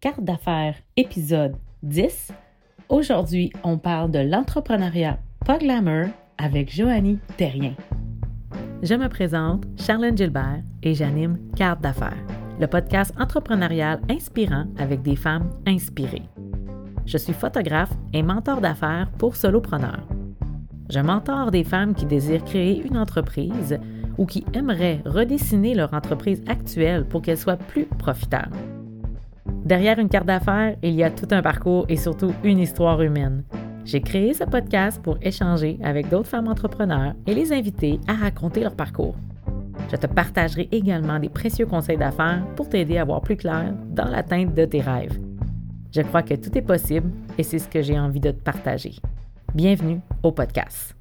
Carte d'affaires, épisode 10. Aujourd'hui, on parle de l'entrepreneuriat pas glamour avec Joanie Terrien. Je me présente, Charlène Gilbert, et j'anime Carte d'affaires, le podcast entrepreneurial inspirant avec des femmes inspirées. Je suis photographe et mentor d'affaires pour solopreneurs. Je mentor des femmes qui désirent créer une entreprise ou qui aimeraient redessiner leur entreprise actuelle pour qu'elle soit plus profitable. Derrière une carte d'affaires, il y a tout un parcours et surtout une histoire humaine. J'ai créé ce podcast pour échanger avec d'autres femmes entrepreneurs et les inviter à raconter leur parcours. Je te partagerai également des précieux conseils d'affaires pour t'aider à voir plus clair dans l'atteinte de tes rêves. Je crois que tout est possible et c'est ce que j'ai envie de te partager. Bienvenue au podcast.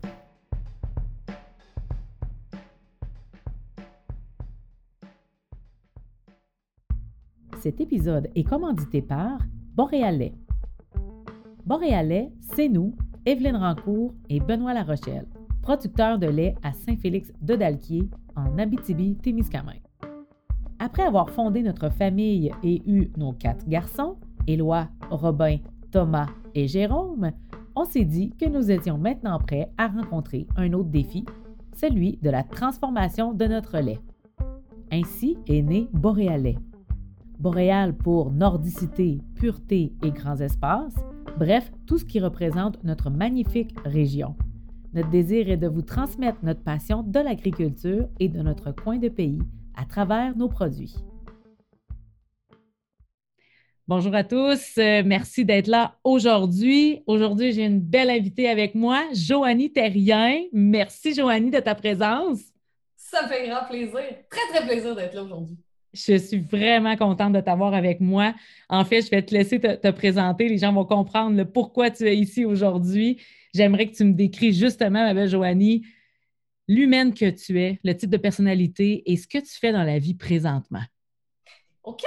Cet épisode est commandité par Boréalais. Boréalais, c'est nous, Evelyne Rancourt et Benoît Larochelle, producteurs de lait à Saint-Félix de Dalquier, en Abitibi-Témiscamingue. Après avoir fondé notre famille et eu nos quatre garçons, Éloi, Robin, Thomas et Jérôme, on s'est dit que nous étions maintenant prêts à rencontrer un autre défi, celui de la transformation de notre lait. Ainsi est né Boréalais, Boréal pour nordicité, pureté et grands espaces, bref, tout ce qui représente notre magnifique région. Notre désir est de vous transmettre notre passion de l'agriculture et de notre coin de pays à travers nos produits. Bonjour à tous, euh, merci d'être là aujourd'hui. Aujourd'hui, j'ai une belle invitée avec moi, Joanie Terrien. Merci Joanie de ta présence. Ça me fait grand plaisir, très très plaisir d'être là aujourd'hui. Je suis vraiment contente de t'avoir avec moi. En fait, je vais te laisser te, présenter. Les gens vont comprendre le pourquoi tu es ici aujourd'hui. J'aimerais que tu me décris justement, ma belle Joanie, l'humaine que tu es, le type de personnalité et ce que tu fais dans la vie présentement. OK,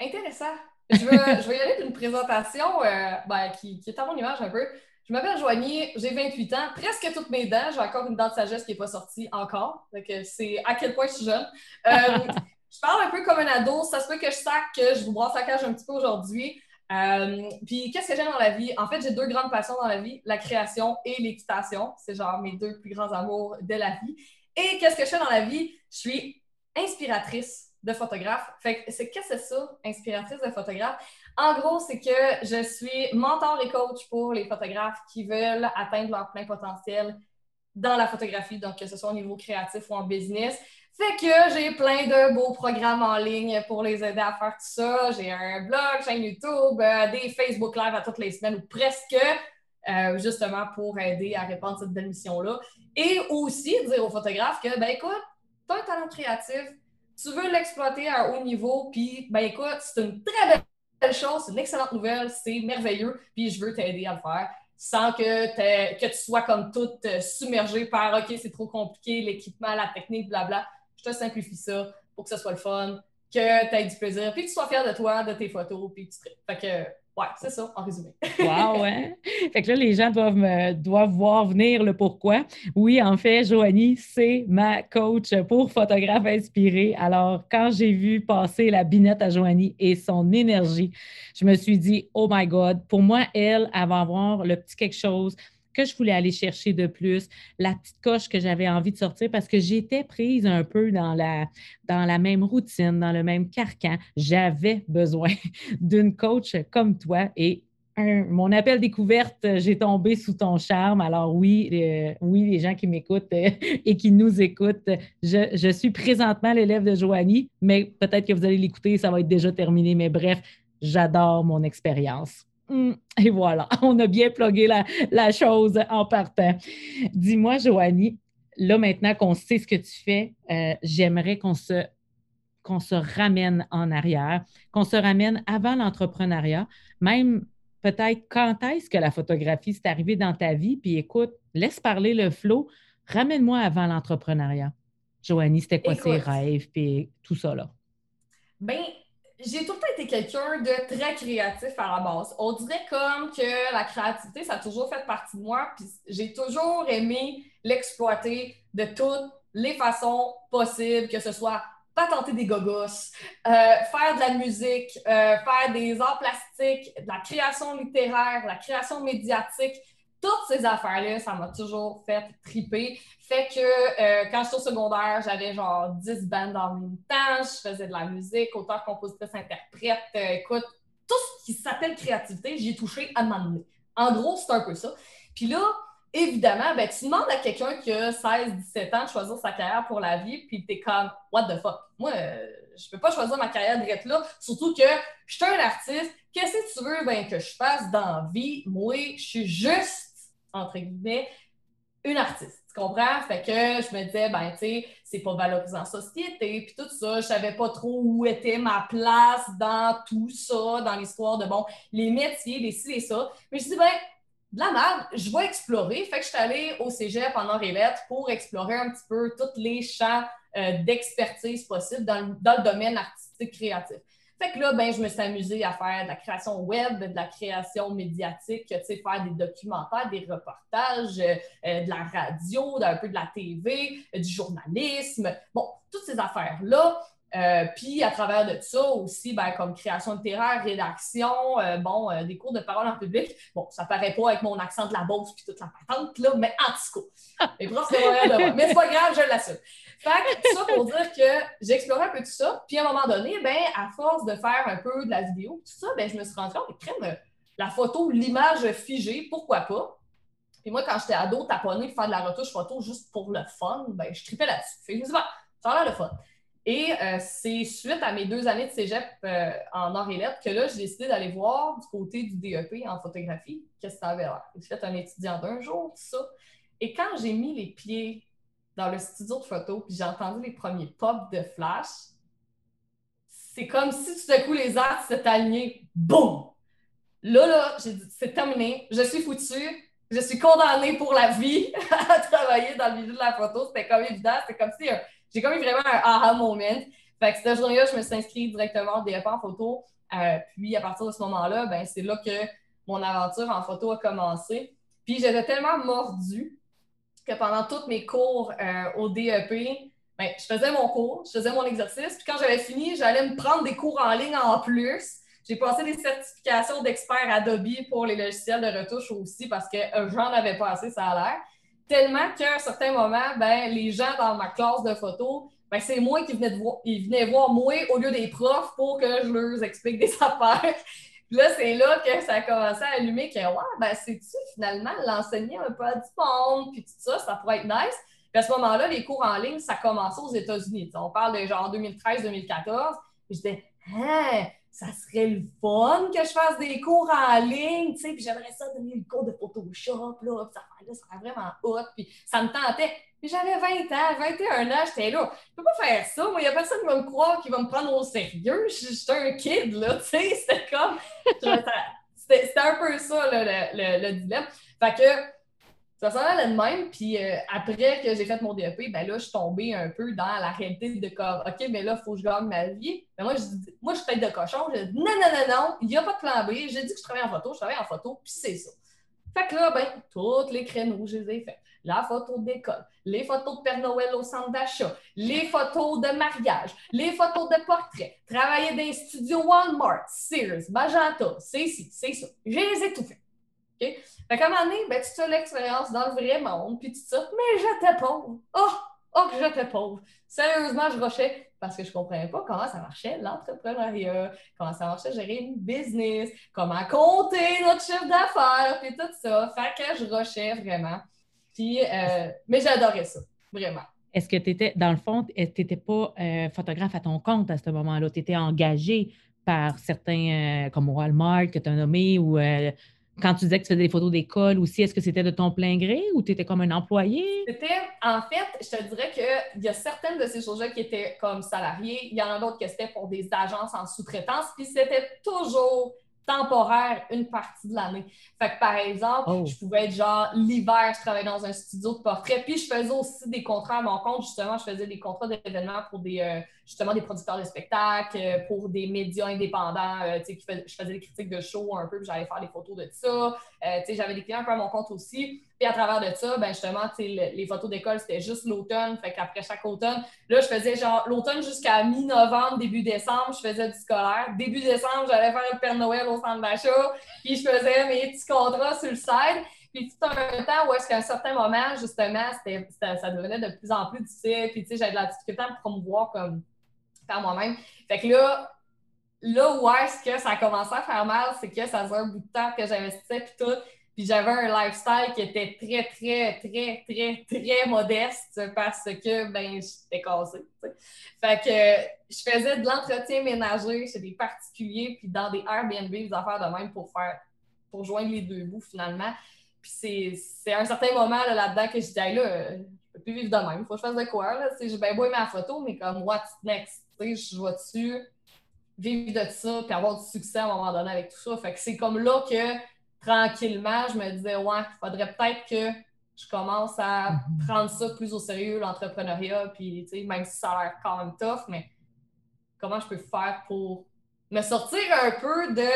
intéressant. Je vais, y aller d'une présentation euh, ben, qui, est à mon image un peu. Je m'appelle Joanie, j'ai 28 ans, presque toutes mes dents. J'ai encore une dent de sagesse qui n'est pas sortie encore. C'est à quel point je suis jeune. Euh, je parle un peu comme un ado. Ça se peut que je sac, que je vous brosse la cage un petit peu aujourd'hui. Euh, puis, qu'est-ce que j'aime dans la vie? En fait, j'ai deux grandes passions dans la vie, la création et l'équitation. C'est genre mes deux plus grands amours de la vie. Et qu'est-ce que je fais dans la vie? Je suis inspiratrice de photographe. Fait que c'est qu'est-ce que c'est ça, inspiratrice de photographe? En gros, c'est que je suis mentor et coach pour les photographes qui veulent atteindre leur plein potentiel dans la photographie, donc que ce soit au niveau créatif ou en business. Fait que j'ai plein de beaux programmes en ligne pour les aider à faire tout ça. J'ai un blog, chaîne YouTube, euh, des Facebook Live à toutes les semaines ou presque, euh, justement pour aider à répandre cette belle mission-là. Et aussi dire aux photographes que, ben écoute, tu as un talent créatif, tu veux l'exploiter à un haut niveau, puis ben écoute, c'est une très belle chose, c'est une excellente nouvelle, c'est merveilleux, puis je veux t'aider à le faire sans que, que tu sois comme toute euh, submergée par OK, c'est trop compliqué, l'équipement, la technique, blabla je te simplifie ça pour que ce soit le fun, que tu aies du plaisir, puis que tu sois fier de toi, de tes photos, puis que tu Fait que, ouais, c'est ça, en résumé. wow, ouais. Fait que là, les gens doivent, me, doivent voir venir le pourquoi. Oui, en fait, Joanie, c'est ma coach pour photographe inspiré. Alors, quand j'ai vu passer la binette à Joanie et son énergie, je me suis dit, oh my God, pour moi, elle, elle va avoir le petit quelque chose que je voulais aller chercher de plus, la petite coche que j'avais envie de sortir parce que j'étais prise un peu dans la, dans la même routine, dans le même carcan. J'avais besoin d'une coach comme toi et mon appel découverte, j'ai tombé sous ton charme. Alors oui, euh, oui, les gens qui m'écoutent euh, et qui nous écoutent, je, je suis présentement l'élève de Joanie, mais peut-être que vous allez l'écouter, ça va être déjà terminé. Mais bref, j'adore mon expérience. Mm. Et voilà, on a bien plugué la, chose en partant. Dis-moi, Joanie, là maintenant qu'on sait ce que tu fais, euh, j'aimerais qu'on se, qu'on se ramène en arrière, qu'on se ramène avant l'entrepreneuriat, même peut-être quand est-ce que la photographie s'est arrivée dans ta vie, puis écoute, laisse parler le flow, ramène-moi avant l'entrepreneuriat. Joanie, c'était quoi ses rêves, puis tout ça là? Bien, j'ai tout le temps été quelqu'un de très créatif à la base. On dirait comme que la créativité, ça a toujours fait partie de moi, puis j'ai toujours aimé l'exploiter de toutes les façons possibles, que ce soit tenter des gogos, faire de la musique, faire des arts plastiques, de la création littéraire, la création médiatique toutes ces affaires-là, ça m'a toujours fait triper. Fait que euh, quand j'étais au secondaire, j'avais genre 10 bandes en même temps, je faisais de la musique, auteur, compositrice, interprète. Euh, écoute, tout ce qui s'appelle créativité, j'y ai touché à m'amener. En gros, c'est un peu ça. Puis là, évidemment, ben, tu demandes à quelqu'un qui a 16, 17 ans de choisir sa carrière pour la vie, puis t'es comme, what the fuck? Moi, euh, je peux pas choisir ma carrière direct là, surtout que je suis un artiste. Qu'est-ce que tu veux ben, que je fasse dans la vie? Moi, je suis juste entre guillemets, une artiste. Tu comprends? Fait que je me disais, ben, tu sais, c'est pas valorisant en société, puis tout ça. Je savais pas trop où était ma place dans tout ça, dans l'histoire de, bon, les métiers, les ci, et ça. Mais je dis, ben, de la merde, je vais explorer. Fait que je suis allée au cégep en or et lettres pour explorer un petit peu tous les champs euh, d'expertise possibles dans, dans le domaine artistique créatif. Fait que là, ben, je me suis amusée à faire de la création web, de la création médiatique, tu sais, faire des documentaires, des reportages, euh, euh, de la radio, un peu de la TV, euh, du journalisme. Bon, toutes ces affaires-là. puis à travers de ça aussi, ben, comme création littéraire, rédaction, bon, des cours de parole en public. Bon, ça paraît pas avec mon accent de la Beauce puis toute la patente, là, mais en tout cas, Mais c'est pas grave, je l'assume. Fait que ça pour dire que j'ai exploré un peu tout ça. Puis à un moment donné, ben, à force de faire un peu de la vidéo, tout ça, ben, je me suis rendu compte que la photo, l'image figée, pourquoi pas? Puis moi, quand j'étais ado, taponné de faire de la retouche photo juste pour le fun, ben, je tripais là-dessus. Fait je ça a l'air le fun. Et euh, c'est suite à mes deux années de cégep euh, en or et lettres que là, j'ai décidé d'aller voir du côté du DEP en photographie qu'est-ce que ça avait l'air? J'ai fait un étudiant d'un jour, tout ça. Et quand j'ai mis les pieds dans le studio de photo, puis j'ai entendu les premiers pops de flash. C'est comme si tout à coup les arts s'étaient alignés. Boum! Là, là, j'ai dit, c'est terminé. Je suis foutue. Je suis condamnée pour la vie à travailler dans le milieu de la photo. C'était comme évident. C'était comme si euh, j'ai comme eu vraiment un aha moment. Fait que cette journée-là, je me suis inscrite directement au DEP en photo. Euh, puis à partir de ce moment-là, ben, c'est là que mon aventure en photo a commencé. Puis j'étais tellement mordue que pendant tous mes cours euh, au DEP, ben, je faisais mon cours, je faisais mon exercice, puis quand j'avais fini, j'allais me prendre des cours en ligne en plus. J'ai passé des certifications d'expert Adobe pour les logiciels de retouche aussi parce que euh, j'en avais pas assez, ça a l'air. Tellement qu'à un certain moment, ben, les gens dans ma classe de photo, ben, c'est moi qui venais, voir, ils venaient voir moi au lieu des profs pour que je leur explique des affaires. Là, c'est là que ça a commencé à allumer que, ouais, ben, c'est-tu finalement l'enseigner un peu à du monde, puis tout ça, ça pourrait être nice. Puis à ce moment-là, les cours en ligne, ça commençait aux États-Unis. On parle de genre 2013-2014. Puis je disais, hein, ça serait le fun que je fasse des cours en ligne, tu sais, puis j'aimerais ça donner le cours de Photoshop, là, puis ça, là, ça serait vraiment hot, puis ça me tentait. Puis j'avais 20 ans, 21 ans, j'étais là. Je peux pas faire ça. Moi, il n'y a personne qui va me croire, qui va me prendre au sérieux. J'étais un kid, là, tu sais. C'était comme. C'était un peu ça, là, le, le, dilemme. Fait que ça s'en allait de même. Puis euh, après que j'ai fait mon DEP, ben là, je suis tombée un peu dans la réalité de comme, OK, mais là, il faut que je gagne ma vie. Mais moi, je, moi, je suis de cochon. Je dis, non, non, non, non, il n'y a pas de plan B. J'ai dit que je travaille en photo, je travaille en photo, puis c'est ça. Fait que là, ben, tous les créneaux, je les ai faits la photo d'école, les photos de Père Noël au centre d'achat, les photos de mariage, les photos de portrait, travailler dans les studios Walmart, Sears, Magenta, c'est ci, c'est ça. Je les ai tout fait. OK? Fait qu'à un moment donné, ben, tu as l'expérience dans le vrai monde, puis tu te dis, mais j'étais pauvre. Oh, oh, que j'étais pauvre. Sérieusement, je rushais parce que je ne comprenais pas comment ça marchait l'entrepreneuriat, comment ça marchait gérer une business, comment compter notre chiffre d'affaires, puis tout ça. Fait que je rushais vraiment. Euh, mais j'adorais ça, vraiment. Est-ce que tu étais, dans le fond, tu n'étais pas euh, photographe à ton compte à ce moment-là? Tu étais engagé par certains, euh, comme Walmart que tu as nommé, ou quand tu disais que tu faisais des photos d'école aussi, est-ce que c'était de ton plein gré ou tu étais comme un employé? C'était, en fait, je te dirais qu'il y a certaines de ces choses-là qui étaient comme salariés, il y en a d'autres qui c'était pour des agences en sous-traitance, puis c'était toujours temporaire une partie de l'année. Fait que par exemple, oh. je pouvais être genre l'hiver, je travaillais dans un studio de portrait, puis je faisais aussi des contrats à mon compte, justement, je faisais des contrats d'événements pour des. Euh, justement des producteurs de spectacles, euh, pour des médias indépendants. Euh, je faisais des critiques de show un peu, puis j'allais faire des photos de ça. Euh, j'avais des clients un peu à mon compte aussi. Puis à travers de ça, ben justement, les photos d'école, c'était juste l'automne. Fait qu'après chaque automne, là, je faisais genre l'automne jusqu'à mi-novembre, début décembre, je faisais du scolaire. Début décembre, j'allais faire le Père Noël au centre d'achat. Puis je faisais mes petits contrats sur le site. Puis tout un temps où est-ce qu'à un certain moment, justement, ça devenait de plus en plus difficile. Puis tu sais, j'avais de la difficulté à me promouvoir comme moi-même. Fait que là, là où est-ce que ça a commencé à faire mal, c'est que ça faisait un bout de temps que j'investissais puis tout. Puis j'avais un lifestyle qui était très, très, très, très, très modeste parce que ben j'étais cassée. Fait que je faisais de l'entretien ménager chez des particuliers puis dans des Airbnb, des affaires de même pour faire pour joindre les deux bouts finalement. Puis c'est à un certain moment là-dedans que je disais là, je peux plus vivre de même, il faut que je fasse de quoi. Là. J'ai bien beau aimer la photo, mais comme what's next? Je vais-tu vivre de ça puis avoir du succès à un moment donné avec tout ça. Fait que c'est comme là que tranquillement, je me disais, ouais, il faudrait peut-être que je commence à mhm. prendre ça plus au sérieux, l'entrepreneuriat, puis même si ça a l'air quand même tough, mais comment je peux faire pour me sortir un peu de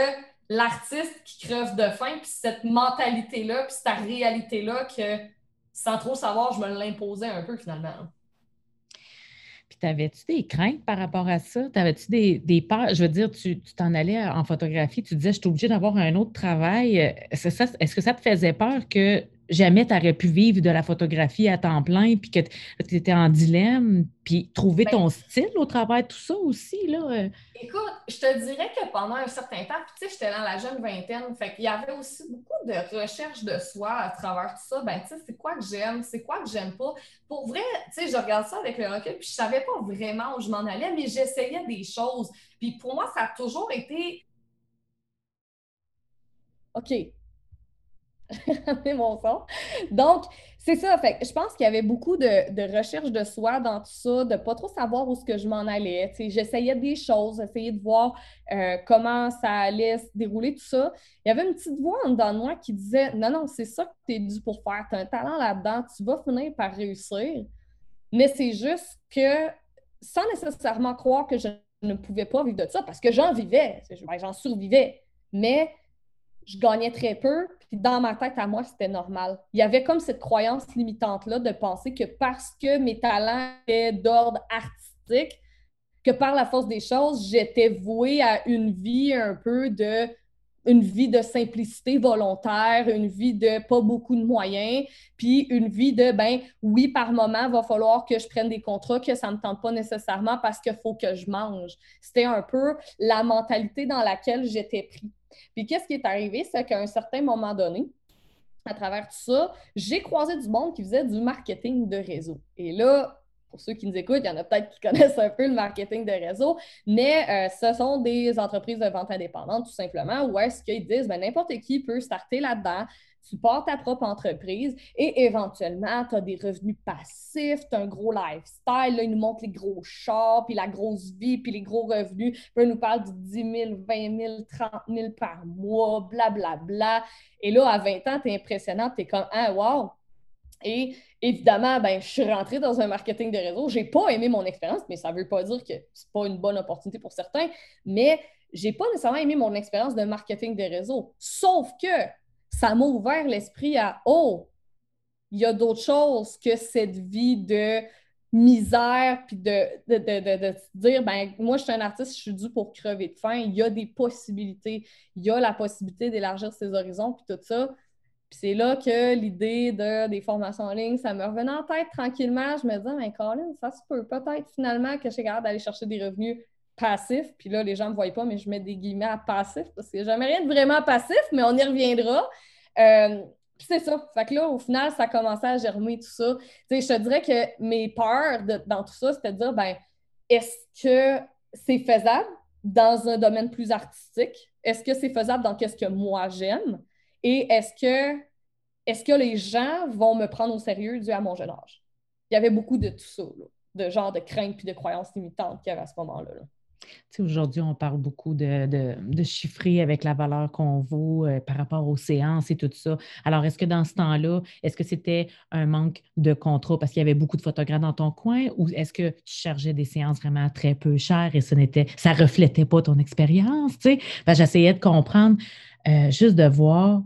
l'artiste qui crève de faim, puis cette mentalité-là, puis cette réalité-là que sans trop savoir, je me l'imposais un peu finalement. T'avais-tu des craintes par rapport à ça? T'avais-tu des, des peurs? Je veux dire, tu t'en allais en photographie, tu disais, je suis obligée d'avoir un autre travail. Est-ce que ça te faisait peur que jamais tu aurais pu vivre de la photographie à temps plein, puis que tu étais en dilemme, puis trouver ton ben style au travers de tout ça aussi, là? Euh? Écoute, je te dirais que pendant un certain temps, puis tu sais, j'étais dans la jeune vingtaine, fait qu'il y avait aussi beaucoup de recherche de soi à travers tout ça. Ben, tu sais, c'est quoi que j'aime, c'est quoi que j'aime pas? Pour vrai, tu sais, je regarde ça avec le recul, puis je savais pas vraiment où je m'en allais, mais j'essayais des choses. Puis pour moi, ça a toujours été... OK, mon son. Donc, c'est ça. Fait je pense qu'il y avait beaucoup de, recherche de soi dans tout ça, de pas trop savoir où ce que je m'en allais. J'essayais des choses, j'essayais de voir euh, comment ça allait se dérouler, tout ça. Il y avait une petite voix en dedans de moi qui disait Non, non, c'est ça que tu es dû pour faire. Tu as un talent là-dedans, tu vas finir par réussir. Mais c'est juste que, sans nécessairement croire que je ne pouvais pas vivre de ça, parce que j'en vivais, ben, j'en survivais. Mais je gagnais très peu, dans ma tête à moi, c'était normal. Il y avait comme cette croyance limitante-là de penser que parce que mes talents étaient d'ordre artistique, que par la force des choses, j'étais vouée à une vie un peu de une vie de simplicité volontaire, une vie de pas beaucoup de moyens, puis une vie de, ben oui, par moment, va falloir que je prenne des contrats que ça ne me tente pas nécessairement parce qu'il faut que je mange. C'était un peu la mentalité dans laquelle j'étais pris. Puis qu'est-ce qui est arrivé, c'est qu'à un certain moment donné, à travers tout ça, j'ai croisé du monde qui faisait du marketing de réseau. Et là, pour ceux qui nous écoutent, il y en a peut-être qui connaissent un peu le marketing de réseau, mais euh, ce sont des entreprises de vente indépendante, tout simplement, où est-ce qu'ils disent ben, n'importe qui peut starter là-dedans, tu pars ta propre entreprise et éventuellement, tu as des revenus passifs, tu as un gros lifestyle. Là, ils nous montrent les gros chars, puis la grosse vie, puis les gros revenus. Puis ils nous parlent de 10 000, 20 000, 30 000 par mois, blablabla. Bla, bla. Et là, à 20 ans, tu es impressionnant, tu es comme, ah, wow! Et évidemment, ben, je suis rentrée dans un marketing de réseau. Je n'ai pas aimé mon expérience, mais ça ne veut pas dire que ce n'est pas une bonne opportunité pour certains. Mais je n'ai pas nécessairement aimé mon expérience de marketing de réseau. Sauf que ça m'a ouvert l'esprit à Oh, il y a d'autres choses que cette vie de misère, puis de, de, dire, ben moi, je suis un artiste, je suis dû pour crever de faim. Il y a des possibilités. Il y a la possibilité d'élargir ses horizons, puis tout ça. Puis c'est là que l'idée de, des formations en ligne, ça me revenait en tête tranquillement. Je me disais, mais Colin, ça se peut peut-être finalement que je suis capable d'aller chercher des revenus passifs. Puis là, les gens ne me voient pas, mais je mets des guillemets à passif parce que jamais rien de vraiment passif, mais on y reviendra. Euh, c'est ça. Fait que là, au final, ça a commencé à germer tout ça. sais, je te dirais que mes peurs dans tout ça, c'était de dire, ben, est-ce que c'est faisable dans un domaine plus artistique? Est-ce que c'est faisable dans qu'est-ce que moi j'aime? Et est-ce que, est que les gens vont me prendre au sérieux dû à mon jeune âge? Il y avait beaucoup de tout ça, de genre de craintes puis de croyances limitantes qu'il y avait à ce moment-là. Aujourd'hui, on parle beaucoup de, de, chiffrer avec la valeur qu'on vaut euh, par rapport aux séances et tout ça. Alors, est-ce que dans ce temps-là, est-ce que c'était un manque de contrat parce qu'il y avait beaucoup de photographes dans ton coin ou est-ce que tu chargeais des séances vraiment très peu chères et ce n'était, ça reflétait pas ton expérience? Ben, j'essayais de comprendre, euh, juste de voir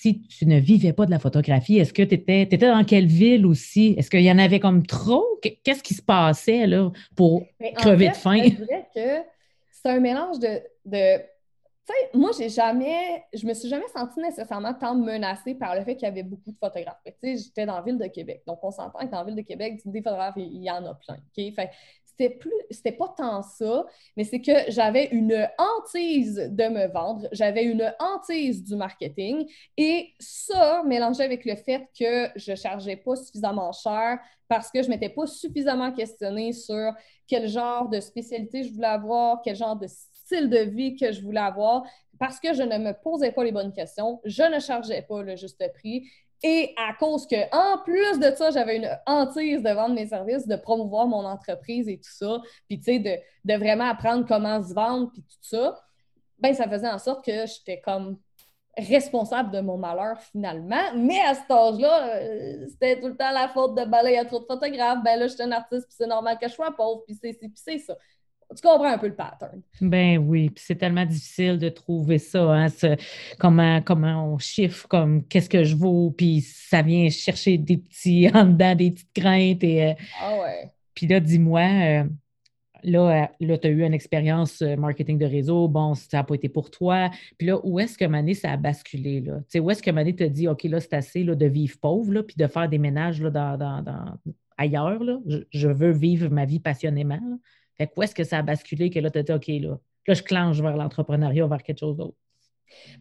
si tu ne vivais pas de la photographie, est-ce que tu étais, étais, dans quelle ville aussi? Est-ce qu'il y en avait comme trop? Qu'est-ce qui se passait là pour crever de faim? Je dirais que c'est un mélange de. de tu sais, moi, j'ai jamais, je me suis jamais sentie nécessairement tant menacée par le fait qu'il y avait beaucoup de photographes. Tu sais, j'étais dans la ville de Québec. Donc, on s'entend que dans la ville de Québec, des photographes, il y en a plein. Fait c'était plus, c'était pas tant ça, mais c'est que j'avais une hantise de me vendre, j'avais une hantise du marketing et ça, mélangé avec le fait que je chargeais pas suffisamment cher parce que je m'étais pas suffisamment questionnée sur quel genre de spécialité je voulais avoir, quel genre de style de vie que je voulais avoir, parce que je ne me posais pas les bonnes questions, je ne chargeais pas le juste prix et à cause que, en plus de ça, j'avais une hantise de vendre mes services, de promouvoir mon entreprise et tout ça, puis tu sais, de, de, vraiment apprendre comment se vendre, puis tout ça, ben ça faisait en sorte que j'étais comme responsable de mon malheur finalement. Mais à cet âge-là, euh, c'était tout le temps la faute de balayer à trop de photographes. Ben là, j'étais un artiste, puis c'est normal que je sois pauvre, c'est puis c'est ça tu comprends un peu le pattern. Ben oui, puis c'est tellement difficile de trouver ça, hein, comment, comment on chiffre, comme qu'est-ce que je vaux, puis ça vient chercher des petits en dedans, des petites craintes. Et, euh, ah ouais. Puis là, dis-moi, euh, là, euh, là tu as eu une expérience marketing de réseau, bon, ça n'a pas été pour toi. Puis là, où est-ce que Mané, ça a basculé? Là? où est-ce que Mané te dit, OK, là, c'est assez là, de vivre pauvre, là, puis de faire des ménages là, dans, dans, ailleurs, là? Je, veux vivre ma vie passionnément. Fait où est-ce que ça a basculé que là, tu dit, OK, là, là, je clenche vers l'entrepreneuriat, vers quelque chose d'autre?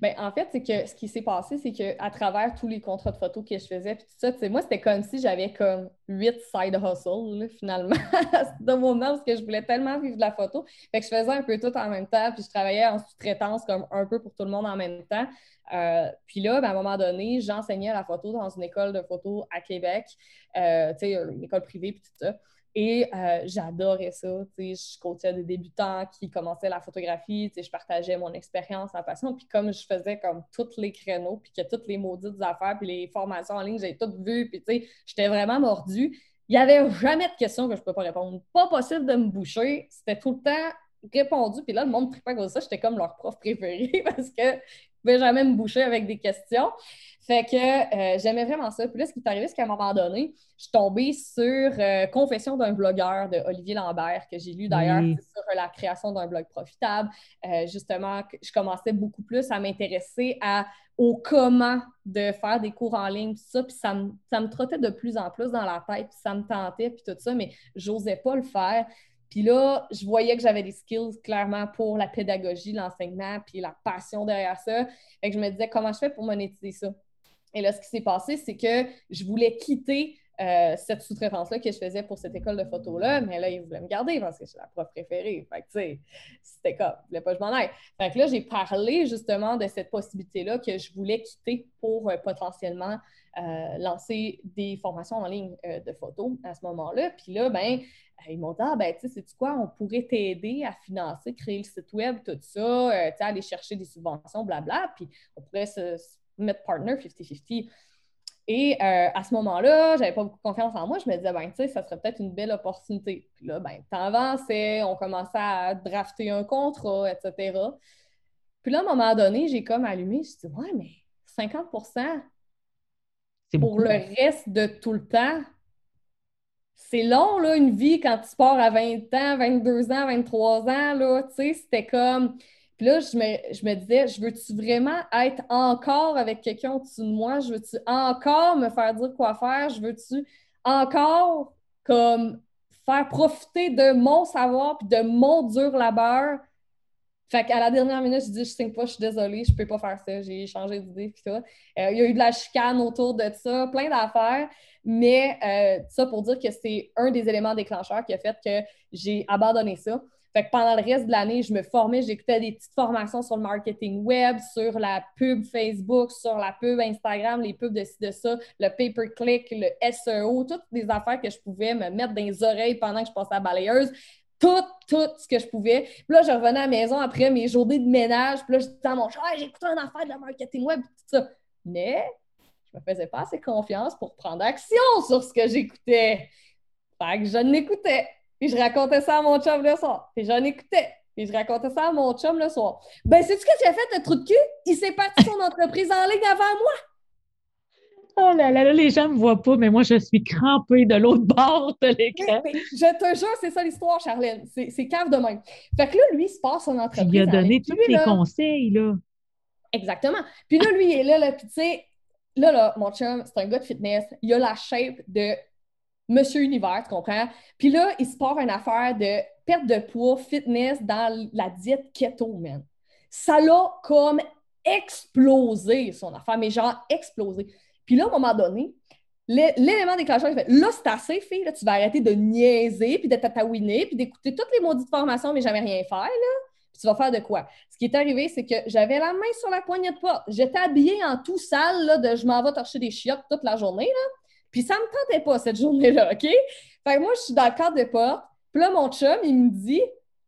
Bien, en fait, c'est que ce qui s'est passé, c'est qu'à travers tous les contrats de photos que je faisais, puis tout ça, moi, c'était comme si j'avais comme huit side hustles, finalement, à ce moment, parce que je voulais tellement vivre de la photo. Fait que je faisais un peu tout en même temps, puis je travaillais en sous-traitance comme un peu pour tout le monde en même temps. Euh, puis là, ben, à un moment donné, j'enseignais la photo dans une école de photo à Québec, euh, tu sais, une école privée, puis tout ça. Et euh, j'adorais ça. Je coachais des débutants qui commençaient la photographie. Je partageais mon expérience, ma passion. Puis comme je faisais comme tous les créneaux, puis que toutes les maudites affaires, puis les formations en ligne, j'avais toutes vues. Puis j'étais vraiment mordue. Il n'y avait jamais de questions que je ne pouvais pas répondre. Pas possible de me boucher. C'était tout le temps répondu. Puis là, le monde tripait comme ça. J'étais comme leur prof préféré parce que je ne pouvais jamais me boucher avec des questions. Fait que euh, j'aimais vraiment ça. Puis là, ce qui est arrivé, c'est qu'à un moment donné, je suis tombée sur euh, Confession d'un blogueur de Olivier Lambert, que j'ai lu d'ailleurs sur la création d'un blog profitable. Euh, justement, je commençais beaucoup plus à m'intéresser à au comment de faire des cours en ligne, puis ça, puis ça me, ça me trottait de plus en plus dans la tête, puis ça me tentait, puis tout ça, mais j'osais pas le faire. Puis là, je voyais que j'avais des skills clairement pour la pédagogie, l'enseignement, puis la passion derrière ça. Fait que je me disais, comment je fais pour monétiser ça? Et là, ce qui s'est passé, c'est que je voulais quitter euh, cette sous-traitance-là que je faisais pour cette école de photo-là, mais là, ils voulaient me garder parce que c'est la prof préférée. Fait que, tu sais, c'était comme, je voulais pas que je m'en aille. Fait que là, j'ai parlé justement de cette possibilité-là que je voulais quitter pour euh, potentiellement euh, lancer des formations en ligne de photo à ce moment-là. Puis là, ben, ils m'ont dit, ah, ben, tu sais, c'est quoi, on pourrait t'aider à financer, créer le site web, tout ça, tu sais, aller chercher des subventions, blabla. Puis on pourrait se mettre partner 50-50. Et euh, à ce moment-là, j'avais pas beaucoup confiance en moi. Je me disais, ben, tu sais, ça serait peut-être une belle opportunité. Puis là, ben, t'avançais, on commençait à drafter un contrat, etc. Puis là, à un moment donné, j'ai comme allumé, je dit, ouais, mais 50% pour le reste de tout le temps, c'est long, là, une vie quand tu pars à 20 ans, 22 ans, 23 ans, là, tu sais, c'était comme puis là, je me, disais, je veux-tu vraiment être encore avec quelqu'un au-dessus de moi? Je veux-tu encore me faire dire quoi faire? Je veux-tu encore comme faire profiter de mon savoir puis de mon dur labeur? Fait qu'à la dernière minute, je dis, je sais pas, je suis désolée, je peux pas faire ça, j'ai changé d'idée puis ça. Euh, il y a eu de la chicane autour de ça, plein d'affaires, mais euh, ça pour dire que c'est un des éléments déclencheurs qui a fait que j'ai abandonné ça. Fait que pendant le reste de l'année, je me formais, j'écoutais des petites formations sur le marketing web, sur la pub Facebook, sur la pub Instagram, les pubs de ci, de ça, le pay-per-click, le SEO, toutes des affaires que je pouvais me mettre dans les oreilles pendant que je passais à la balayeuse. Tout tout, ce que je pouvais. Puis là, je revenais à la maison après mes journées de ménage. Puis là, je disais à mon chat, j'ai écouté un affaire de la marketing web, tout ça. Mais je me faisais pas assez confiance pour prendre action sur ce que j'écoutais. Fait que je l'écoutais. Puis je racontais ça à mon chum le soir. Puis j'en écoutais. Puis je racontais ça à mon chum le soir. Ben, sais-tu ce que tu as fait, le trou de cul? Il s'est parti son entreprise en ligne avant moi. Oh là là, les gens ne me voient pas, mais moi, je suis crampée de l'autre bord de l'écran. Je te jure, c'est ça l'histoire, Charlène. C'est cave de même. Fait que là, lui, il se passe son entreprise. Il a donné tous les conseils, là. Exactement. Puis là, lui, il est là, là puis tu sais, là, là, mon chum, c'est un gars de fitness. Il a la shape de Monsieur Univers, tu comprends? Puis là, il se part une affaire de perte de poids, fitness dans la diète keto, man. Ça l'a comme explosé, son affaire, mais genre explosé. Puis là, à un moment donné, l'élément déclencheur, il fait là, c'est assez, fille, là, tu vas arrêter de niaiser, puis de tatouiner, puis d'écouter toutes les maudites formations, mais jamais rien faire, là. Puis tu vas faire de quoi? Ce qui est arrivé, c'est que j'avais la main sur la poignée de porte. J'étais habillée en tout sale, là, de je m'en vais torcher des chiottes toute la journée, là. Puis ça me tentait pas, cette journée-là, OK? Fait que moi, je suis dans le cadre de porte. Puis là, mon chum, il me dit,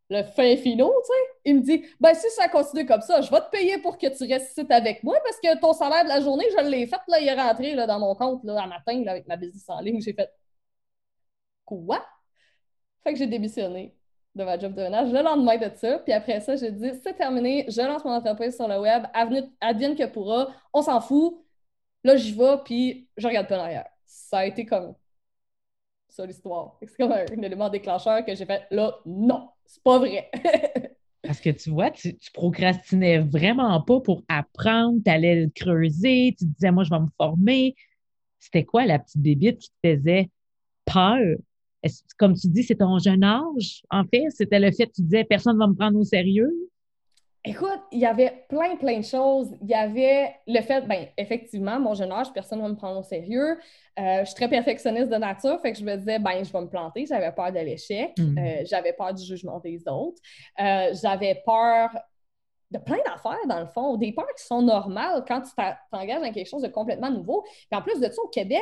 le fin finot, tu sais, il me dit Ben, si ça continue comme ça, je vais te payer pour que tu restes avec moi parce que ton salaire de la journée, je l'ai fait, là, il est rentré là, dans mon compte là, à matin là, avec ma business en ligne. J'ai fait Quoi? Fait que j'ai démissionné de ma job de ménage le lendemain de ça. Puis après ça, j'ai dit C'est terminé, je lance mon entreprise sur le web, advienne que pourra, on s'en fout. Là, j'y vais, puis je regarde pas derrière. Ça a été comme ça l'histoire. C'est comme un, élément déclencheur que j'ai fait là, non, c'est pas vrai. Parce que tu vois, tu, procrastinais vraiment pas pour apprendre, tu allais le creuser, tu disais, moi, je vais me former. C'était quoi la petite bébite qui te faisait peur? Comme tu dis, c'est ton jeune âge, en fait? C'était le fait que tu disais, personne ne va me prendre au sérieux? Écoute, il y avait plein, plein de choses. Il y avait le fait, ben, effectivement, mon jeune âge, personne ne va me prendre au sérieux. Euh, je suis très perfectionniste de nature, fait que je me disais, ben, je vais me planter. J'avais peur de l'échec. Mm. Euh, j'avais peur du jugement des autres. Euh, j'avais peur de plein d'affaires, dans le fond. Des peurs qui sont normales quand tu t'engages dans quelque chose de complètement nouveau. Puis en plus de ça, au Québec,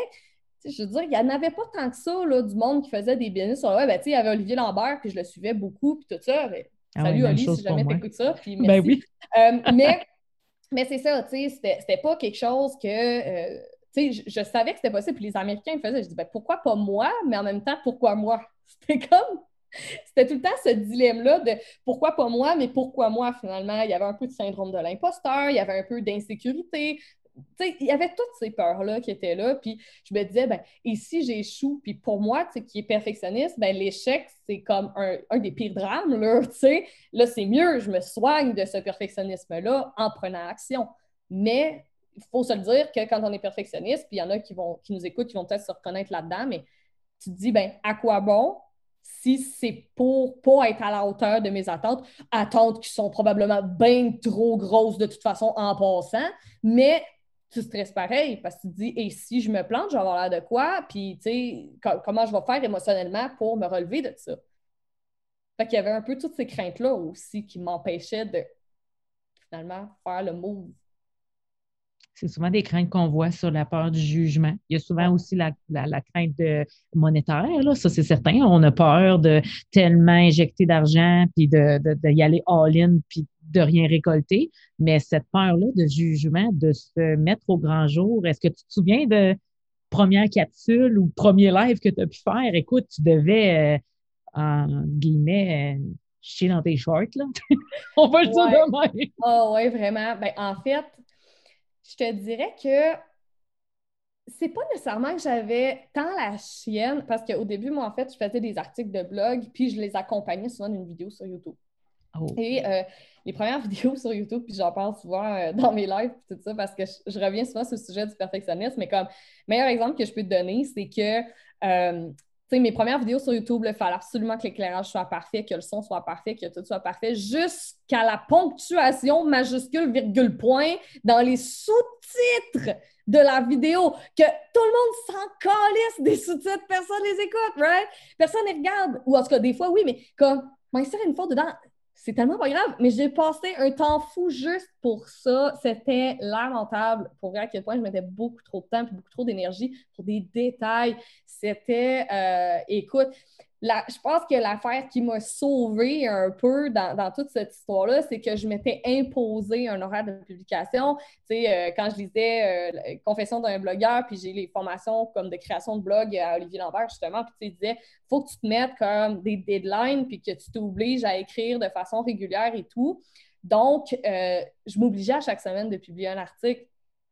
je veux dire, il n'y en avait pas tant que ça, là, du monde qui faisait des business sur le web. Ben, il y avait Olivier Lambert, puis je le suivais beaucoup, puis tout ça. Ah Salut Oli, si jamais tu écoutes ça. Puis ben oui. Euh, mais mais c'est ça, tu sais, c'était pas quelque chose que. Euh, tu sais, je, savais que c'était possible, puis les Américains me faisaient. Je dis, ben, pourquoi pas moi, mais en même temps, pourquoi moi? C'était comme. C'était tout le temps ce dilemme-là de pourquoi pas moi, mais pourquoi moi finalement? Il y avait un peu de syndrome de l'imposteur, il y avait un peu d'insécurité, il y avait toutes ces peurs-là qui étaient là. Puis je me disais, ben, et si j'échoue? Puis pour moi, qui est perfectionniste, ben, l'échec, c'est comme un, des pires drames. Là, là c'est mieux, je me soigne de ce perfectionnisme-là en prenant action. Mais il faut se le dire que quand on est perfectionniste, puis il y en a qui, vont, qui nous écoutent, qui vont peut-être se reconnaître là-dedans, mais tu te dis, ben, à quoi bon si c'est pour pas être à la hauteur de mes attentes, attentes qui sont probablement bien trop grosses de toute façon en passant, mais tu stresses pareil parce que tu te dis, et si je me plante, je vais avoir l'air de quoi? Puis, tu sais, comment je vais faire émotionnellement pour me relever de ça? Fait qu'il y avait un peu toutes ces craintes-là aussi qui m'empêchaient de finalement faire le move. C'est souvent des craintes qu'on voit sur la peur du jugement. Il y a souvent aussi la, crainte de monétaire, là, ça c'est certain. On a peur de tellement injecter d'argent, puis de, de, aller all-in, puis de rien récolter. Mais cette peur-là de jugement, de se mettre au grand jour, est-ce que tu te souviens de première capsule ou premier live que tu as pu faire? Écoute, tu devais, euh, en guillemets, euh, chier dans tes shorts, là. On va le dire demain. Oh, oui, vraiment. Ben, en fait, je te dirais que c'est pas nécessairement que j'avais tant la chienne, parce qu'au début, moi, en fait, je faisais des articles de blog, puis je les accompagnais souvent d'une vidéo sur YouTube. Oh. Et euh, les premières vidéos sur YouTube, puis j'en parle souvent euh, dans mes lives, tout ça, parce que je, reviens souvent sur le sujet du perfectionnisme, mais comme meilleur exemple que je peux te donner, c'est que euh, sais, mes premières vidéos sur YouTube, il fallait absolument que l'éclairage soit parfait, que le son soit parfait, que tout soit parfait, jusqu'à la ponctuation majuscule, virgule, point, dans les sous-titres de la vidéo, que tout le monde s'en calisse des sous-titres, personne les écoute, right? Personne les regarde. Ou en tout cas, des fois, oui, mais comme, m'insérer une faute dedans, c'est tellement pas grave, mais j'ai passé un temps fou juste pour ça. C'était lamentable pour voir à quel point je mettais beaucoup trop de temps et beaucoup trop d'énergie pour des détails. C'était, euh, écoute, je pense que l'affaire qui m'a sauvée un peu dans, toute cette histoire-là, c'est que je m'étais imposé un horaire de publication. Euh, quand je lisais euh, Confession d'un blogueur, puis j'ai les formations comme de création de blog à Olivier Lambert, justement, puis tu disais, faut que tu te mettes comme des deadlines, puis que tu t'obliges à écrire de façon régulière et tout. Donc, euh, je m'obligeais à chaque semaine de publier un article.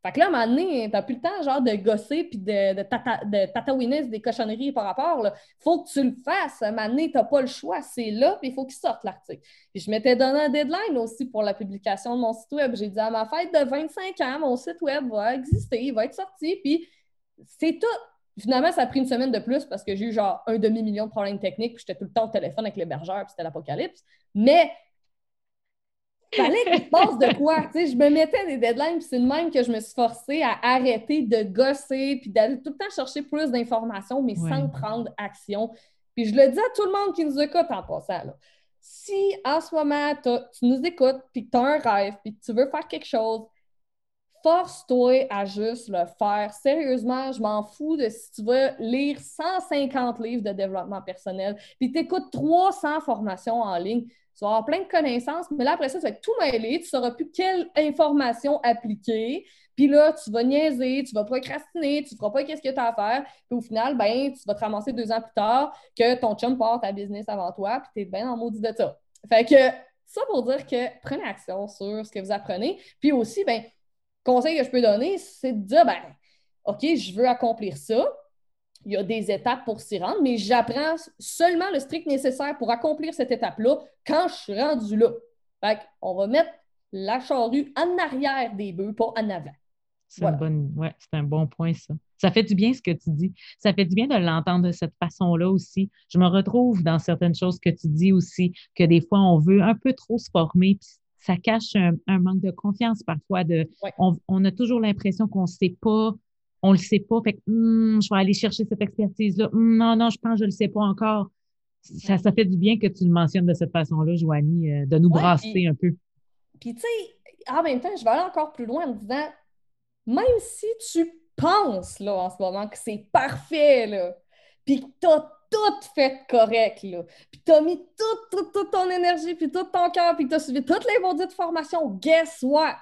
Fait que là, à un moment t'as plus le temps, genre, de gosser puis de, de, des cochonneries par rapport. Il faut que tu le fasses. À un moment t'as pas le choix. C'est là, puis il faut qu'il sorte l'article. Puis je m'étais donné un deadline aussi pour la publication de mon site web. J'ai dit à ma fête de 25 ans, mon site web va exister, il va être sorti, puis c'est tout. Finalement, ça a pris une semaine de plus parce que j'ai eu genre un demi-million de problèmes techniques, puis j'étais tout le temps au téléphone avec l'hébergeur, puis c'était l'apocalypse. Mais fallait qu'il se passe de quoi? Tu sais, je me mettais des deadlines, puis c'est de même que je me suis forcée à arrêter de gosser, puis d'aller tout le temps chercher plus d'informations, mais sans prendre action. Puis je le dis à tout le monde qui nous écoute en passant. Là. Si en ce moment, tu nous écoutes, puis que tu as un rêve, puis que tu veux faire quelque chose, force-toi à juste le faire. Sérieusement, je m'en fous de si tu veux lire 150 livres de développement personnel, puis tu écoutes 300 formations en ligne tu vas avoir plein de connaissances, mais là, après ça, tu vas être tout mêlé, tu ne sauras plus quelle information appliquer. Puis là, tu vas niaiser, tu vas procrastiner, tu ne feras pas qu'est-ce que tu as à faire. Puis au final, ben, tu vas te ramasser deux ans plus tard que ton chum part ta business avant toi, puis tu es bien en maudit de ça. Fait que ça pour dire que prenez action sur ce que vous apprenez. Puis aussi, ben, conseil que je peux donner, c'est de dire, ben, OK, je veux accomplir ça il y a des étapes pour s'y rendre, mais j'apprends seulement le strict nécessaire pour accomplir cette étape-là quand je suis rendu là. Fait on va mettre la charrue en arrière des bœufs, pas en avant. C'est ouais, un bon point, ça. Ça fait du bien ce que tu dis. Ça fait du bien de l'entendre de cette façon-là aussi. Je me retrouve dans certaines choses que tu dis aussi, que des fois, on veut un peu trop se former, puis ça cache un, manque de confiance parfois. De, on, on, a toujours l'impression qu'on ne sait pas on ne le sait pas. Fait que, hmm, je vais aller chercher cette expertise-là. Hmm, non, non, je pense que je ne le sais pas encore. Ça, ça fait du bien que tu le mentionnes de cette façon-là, Joanie, euh, de nous brasser un peu. Puis, tu sais, en même temps, je vais aller encore plus loin en disant, même si tu penses, là, en ce moment, que c'est parfait, là, puis que tu as tout fait correct, là, puis tu as mis toute, toute, ton énergie, puis tout ton cœur, puis tu as suivi toutes les maudites formations, guess what?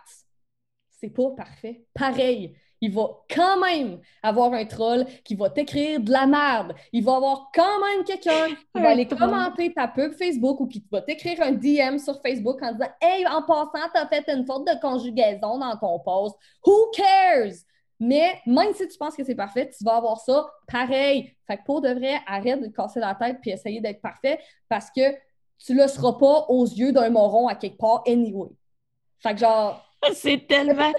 C'est pas parfait. Pareil, il va quand même avoir un troll qui va t'écrire de la merde. Il va avoir quand même quelqu'un qui va aller commenter ta pub Facebook ou qui va t'écrire un DM sur Facebook en disant Hey, en passant, t'as fait une faute de conjugaison dans ton post. Who cares? Mais même si tu penses que c'est parfait, tu vas avoir ça pareil. Fait que pour de vrai, arrête de te casser la tête puis essayer d'être parfait parce que tu le seras pas aux yeux d'un moron à quelque part anyway. Fait que genre. c'est tellement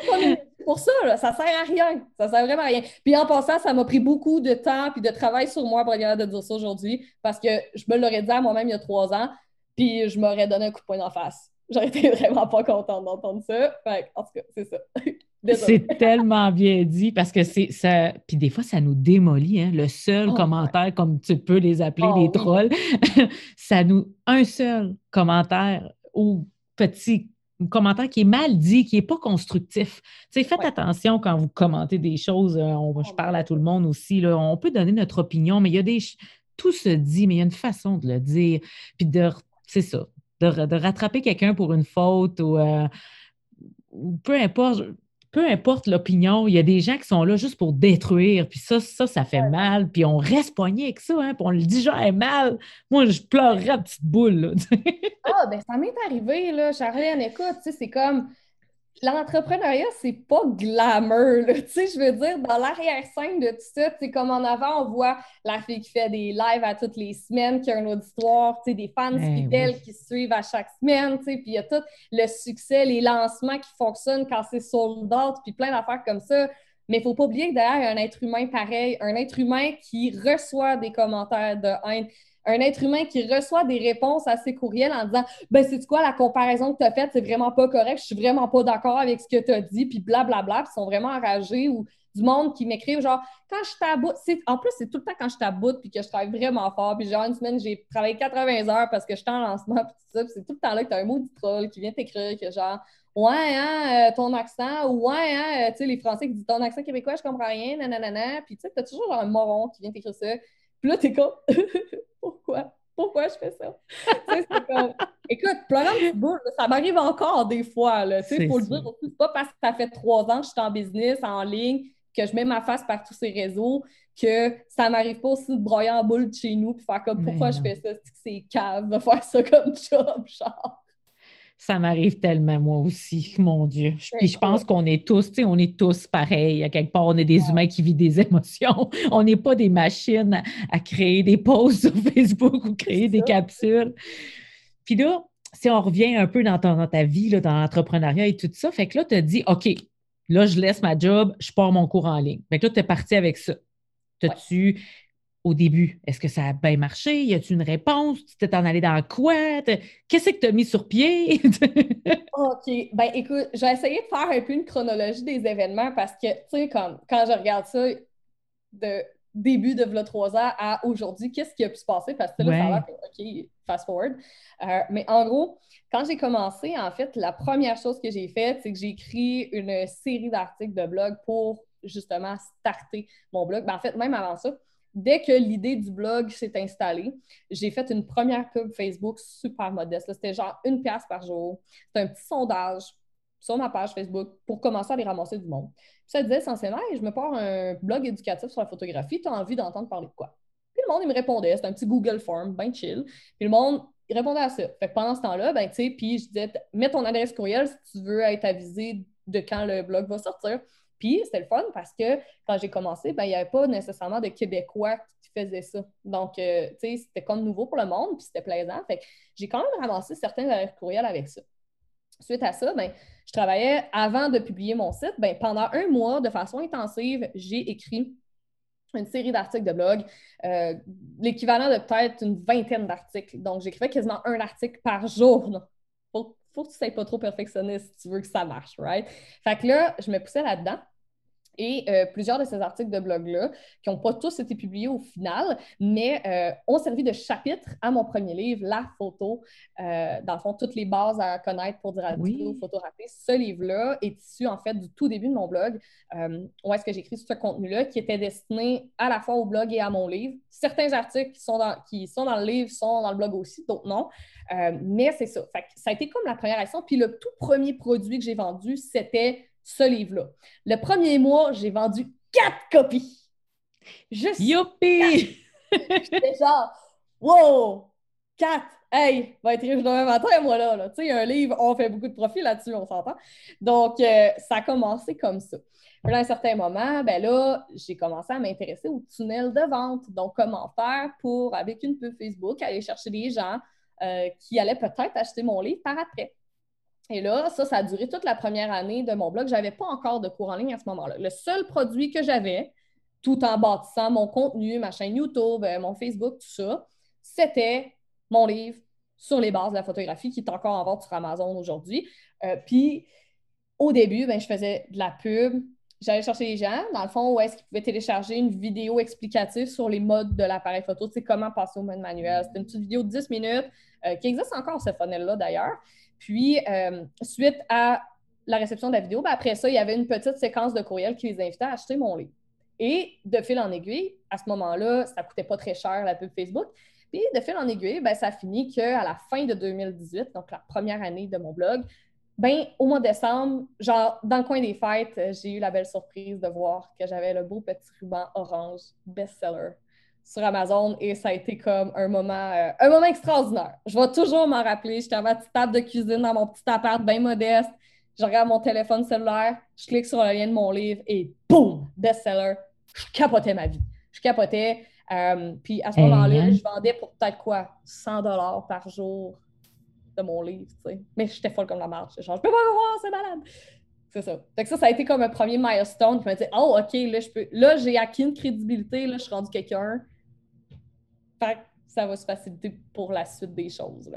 pour ça, là, ça sert à rien. Ça sert vraiment à rien. Puis en passant, ça m'a pris beaucoup de temps puis de travail sur moi pour être de dire ça aujourd'hui parce que je me l'aurais dit à moi-même il y a trois ans, puis je m'aurais donné un coup de poing en face. J'aurais été vraiment pas contente d'entendre ça. en tout cas, c'est ça. c'est tellement bien dit parce que c'est ça. Puis des fois, ça nous démolit. Hein? Le seul oh, commentaire, comme tu peux les appeler oh, les trolls, ça nous. Un seul commentaire ou petit commentaire qui est mal dit, qui n'est pas constructif. faites attention quand vous commentez des choses. Euh, on, je parle à tout le monde aussi. Là, on peut donner notre opinion, mais il y a des. Tout se dit, mais il y a une façon de le dire. Puis de. C'est ça. De, rattraper quelqu'un pour une faute ou, euh, ou peu importe peu importe l'opinion, il y a des gens qui sont là juste pour détruire. Puis ça, ça, ça fait mal. Puis on reste poigné avec ça. Hein, puis on le dit genre mal. Moi, je pleurerais à petite boule. ah, ben ça m'est arrivé, là. Charlène, écoute, tu sais, c'est comme l'entrepreneuriat, c'est pas glamour, tu sais, je veux dire, dans l'arrière-scène de tout ça, tu sais, comme en avant, on voit la fille qui fait des lives à toutes les semaines, qui a un auditoire, tu sais, des fans eh fidèles qui suivent à chaque semaine, tu sais, puis il y a tout le succès, les lancements qui fonctionnent quand c'est sold out, puis plein d'affaires comme ça. Mais il faut pas oublier que derrière, il y a un être humain pareil, un être humain qui reçoit des commentaires de haine, un être humain qui reçoit des réponses à ses courriels en disant Ben, c'est quoi la comparaison que tu as faite, c'est vraiment pas correct, je suis vraiment pas d'accord avec ce que tu as dit, puis blablabla, puis ils sont vraiment enragés ou du monde qui m'écrivent genre quand je t'aboute, en plus c'est tout le temps quand je t'aboute puis que je travaille vraiment fort. Puis genre une semaine j'ai travaillé 80 heures parce que je suis en lancement puis tout ça, c'est tout le temps là que tu as un mot du troll qui vient t'écrire que genre ouais hein, euh, ton accent ou ouais hein, euh, tu sais les français qui disent ton accent québécois je comprends rien. Nanana puis tu sais t'as toujours un moron qui vient t'écrire ça Puis là, t'es comme, pourquoi? Pourquoi je fais ça? comme... Écoute, pleurant de boule, ça m'arrive encore des fois. Il faut le dire C'est pas parce que ça fait trois ans que je suis en business, en ligne, que je mets ma face par tous ces réseaux, que ça m'arrive pas aussi de broyer en boule de chez nous puis faire comme pourquoi je fais ça, c'est cave, de faire ça comme job, genre. Ça m'arrive tellement, moi aussi, mon Dieu. Puis je pense qu'on est tous, tu sais, on est tous pareils. À quelque part, on est des humains qui vivent des émotions. On n'est pas des machines à, créer des posts sur Facebook ou créer des capsules. Puis là, si on revient un peu dans, ta vie, là, dans l'entrepreneuriat et tout ça, fait que là, tu as dit, OK, là, je laisse ma job, je pars mon cours en ligne. Fait que là, tu es parti avec ça. T'as-tu, au début, est-ce que ça a bien marché? Y a-tu une réponse? Tu t'es en allé dans quoi? Qu'est-ce que tu as mis sur pied? OK. Ben écoute, j'ai essayé de faire un peu une chronologie des événements parce que, tu sais, quand, quand je regarde ça de début de v'là trois ans à aujourd'hui, qu'est-ce qui a pu se passer? Parce que là, ça va, OK, fast forward. Euh, mais en gros, quand j'ai commencé, en fait, la première chose que j'ai faite, c'est que j'ai écrit une série d'articles de blog pour justement starter mon blog. Ben, en fait, même avant ça, dès que l'idée du blog s'est installée, j'ai fait une première pub Facebook super modeste. C'était genre une pièce par jour. C'était un petit sondage sur ma page Facebook pour commencer à les ramasser du monde. Puis ça disait essentiellement je me pars un blog éducatif sur la photographie, tu as envie d'entendre parler de quoi? Puis le monde, il me répondait, c'était un petit Google Form, bien chill. Puis le monde, il répondait à ça. Fait que pendant ce temps-là, ben, tu sais, puis je disais, mets ton adresse courriel si tu veux être avisé de quand le blog va sortir. Puis c'était le fun parce que quand j'ai commencé, ben, il n'y avait pas nécessairement de Québécois qui faisaient ça. Donc, euh, tu sais, c'était comme nouveau pour le monde, puis c'était plaisant. Fait que j'ai quand même ramassé certains courriels avec ça. Suite à ça, ben, je travaillais avant de publier mon site. Ben, pendant un mois, de façon intensive, j'ai écrit une série d'articles de blog, euh, l'équivalent de peut-être une vingtaine d'articles. Donc, j'écrivais quasiment un article par jour Faut, faut que tu ne sois pas trop perfectionniste si tu veux que ça marche, right? Fait que là, je me poussais là-dedans. Et euh, plusieurs de ces articles de blog-là, qui n'ont pas tous été publiés au final, mais euh, ont servi de chapitre à mon premier livre, La photo. Euh, dans le fond, toutes les bases à connaître pour dire à oui. photographier. Ce livre-là est issu, en fait, du tout début de mon blog, où est-ce que j'écris ce contenu-là, qui était destiné à la fois au blog et à mon livre. Certains articles qui sont dans, qui sont dans le livre sont dans le blog aussi, d'autres non. mais c'est ça. ça a été comme la première action. Puis le tout premier produit que j'ai vendu, c'était ce livre-là. Le premier mois, j'ai vendu quatre copies. Juste Youpi! J'étais genre, wow! Quatre! Hey, va être riche demain matin, moi, là. Tu sais, un livre, on fait beaucoup de profit là-dessus, on s'entend. Donc, euh, ça a commencé comme ça. Puis à un certain moment, ben là, j'ai commencé à m'intéresser au tunnel de vente. Donc, comment faire pour, avec une pub Facebook, aller chercher des gens euh, qui allaient peut-être acheter mon livre par après. Et là, ça, ça a duré toute la première année de mon blog. Je n'avais pas encore de cours en ligne à ce moment-là. Le seul produit que j'avais, tout en bâtissant mon contenu, ma chaîne YouTube, euh, mon Facebook, tout ça, c'était mon livre sur les bases de la photographie qui est encore en vente sur Amazon aujourd'hui. Euh, puis, au début, ben, je faisais de la pub. J'allais chercher les gens, dans le fond, où est-ce qu'ils pouvaient télécharger une vidéo explicative sur les modes de l'appareil photo, tu sais, comment passer au mode manuel. C'était une petite vidéo de 10 minutes euh, qui existe encore, ce funnel-là d'ailleurs. Puis, euh, suite à la réception de la vidéo, ben, après ça, il y avait une petite séquence de courriel qui les invitait à acheter mon livre. Et de fil en aiguille, à ce moment-là, ça ne coûtait pas très cher la pub Facebook. Puis de fil en aiguille, ben, ça finit qu'à la fin de 2018, donc la première année de mon blog, ben, au mois de décembre, genre dans le coin des fêtes, j'ai eu la belle surprise de voir que j'avais le beau petit ruban orange best-seller sur Amazon et ça a été comme un moment, euh, un moment extraordinaire. Je vais toujours m'en rappeler. J'étais à ma petite table de cuisine dans mon petit appart bien modeste. Je regarde mon téléphone cellulaire, je clique sur le lien de mon livre et boum, best-seller. Je capotais ma vie. Je capotais. Euh, puis à ce moment-là, je vendais pour peut-être quoi, 100 dollars par jour de mon livre, tu sais. Mais j'étais folle comme la marche. Genre, je peux pas voir, c'est malade. C'est ça. Fait que ça, ça a été comme un premier milestone qui m'a dit Oh, OK, là, je peux. Là, j'ai acquis une crédibilité, là, je suis rendu quelqu'un ça va se faciliter pour la suite des choses.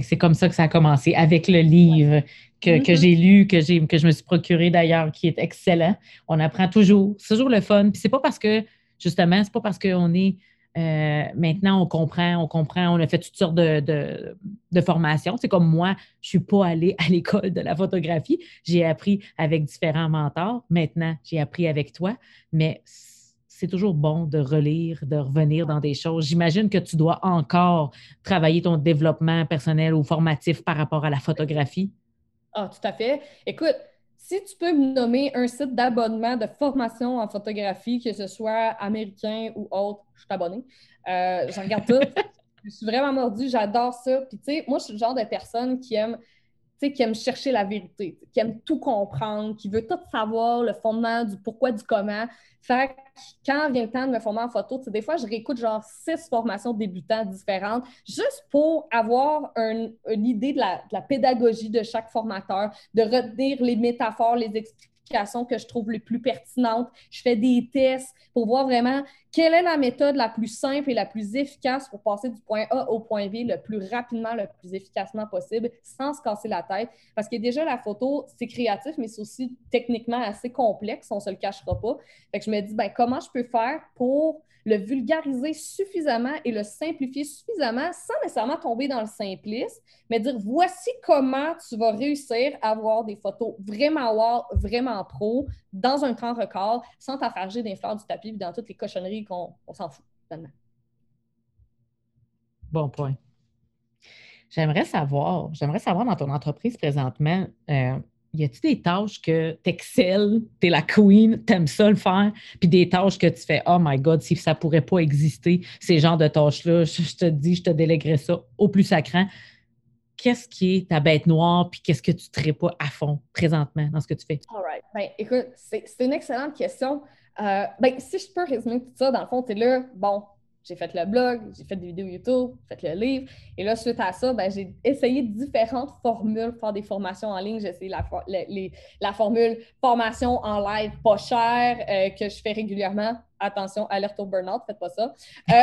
c'est comme ça que ça a commencé, avec le livre que, j'ai lu, que, que je me suis procuré d'ailleurs, qui est excellent. On apprend toujours. C'est toujours le fun. Puis c'est pas parce que, justement, c'est pas parce qu'on est euh, maintenant, on comprend, on comprend, on a fait toutes sortes de, formations. C'est comme moi, je suis pas allée à l'école de la photographie. J'ai appris avec différents mentors. Maintenant, j'ai appris avec toi. Mais c'est toujours bon de relire, de revenir dans des choses. J'imagine que tu dois encore travailler ton développement personnel ou formatif par rapport à la photographie. Ah, tout à fait. Écoute, si tu peux me nommer un site d'abonnement de formation en photographie, que ce soit américain ou autre, je suis abonné. Euh, J'en regarde tout. je suis vraiment mordue, j'adore ça. Puis, tu sais, moi, je suis le genre de personne qui aime qui aime chercher la vérité, qui aime tout comprendre, qui veut tout savoir, le fondement du pourquoi, du comment. Fait quand vient le temps de me former en photo, des fois, je réécoute genre six formations débutants différentes juste pour avoir une idée de la, de la, pédagogie de chaque formateur, de retenir les métaphores, les explications que je trouve les plus pertinentes. Je fais des tests pour voir vraiment quelle est la méthode la plus simple et la plus efficace pour passer du point A au point B le plus rapidement, le plus efficacement possible, sans se casser la tête. Parce que déjà, la photo, c'est créatif, mais c'est aussi techniquement assez complexe, on ne se le cachera pas. Je me dis, ben, comment je peux faire pour le vulgariser suffisamment et le simplifier suffisamment sans nécessairement tomber dans le simplisme, mais dire voici comment tu vas réussir à avoir des photos vraiment wow, vraiment pro, dans un temps record, sans t'affarger des fleurs du tapis et dans toutes les cochonneries qu'on s'en fout, Bon point. J'aimerais savoir, j'aimerais savoir dans ton entreprise présentement, euh, y a-t-il des tâches que tu excelles, tu es la queen, tu aimes ça le faire, puis des tâches que tu fais, oh my God, si ça pourrait pas exister, ces genres de tâches-là, je, te dis, je te délèguerais ça au plus sacrant. Qu'est-ce qui est ta bête noire, puis qu'est-ce que tu ne pas à fond présentement dans ce que tu fais? All right. Ben, écoute, c'est une excellente question. Euh, ben, si je peux résumer tout ça, dans le fond, tu es là, bon, j'ai fait le blog, j'ai fait des vidéos YouTube, j'ai fait le livre. Et là, suite à ça, ben, j'ai essayé différentes formules pour faire des formations en ligne. J'ai essayé la, formule formation en live pas cher euh, que je fais régulièrement. Attention, alerte au burn-out, faites pas ça. Euh,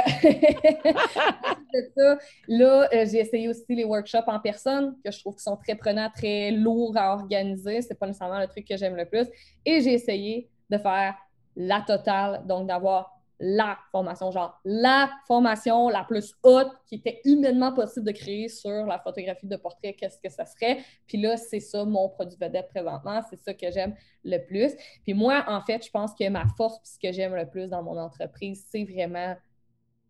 là, euh, j'ai essayé aussi les workshops en personne, que je trouve qui sont très prenants, très lourds à organiser. C'est pas nécessairement le truc que j'aime le plus. Et j'ai essayé de faire la totale, donc d'avoir la formation, genre la formation la plus haute qui était humainement possible de créer sur la photographie de portrait, qu'est-ce que ça serait? Puis là, c'est ça mon produit vedette présentement, c'est ça que j'aime le plus. Puis moi, en fait, je pense que ma force, puis ce que j'aime le plus dans mon entreprise, c'est vraiment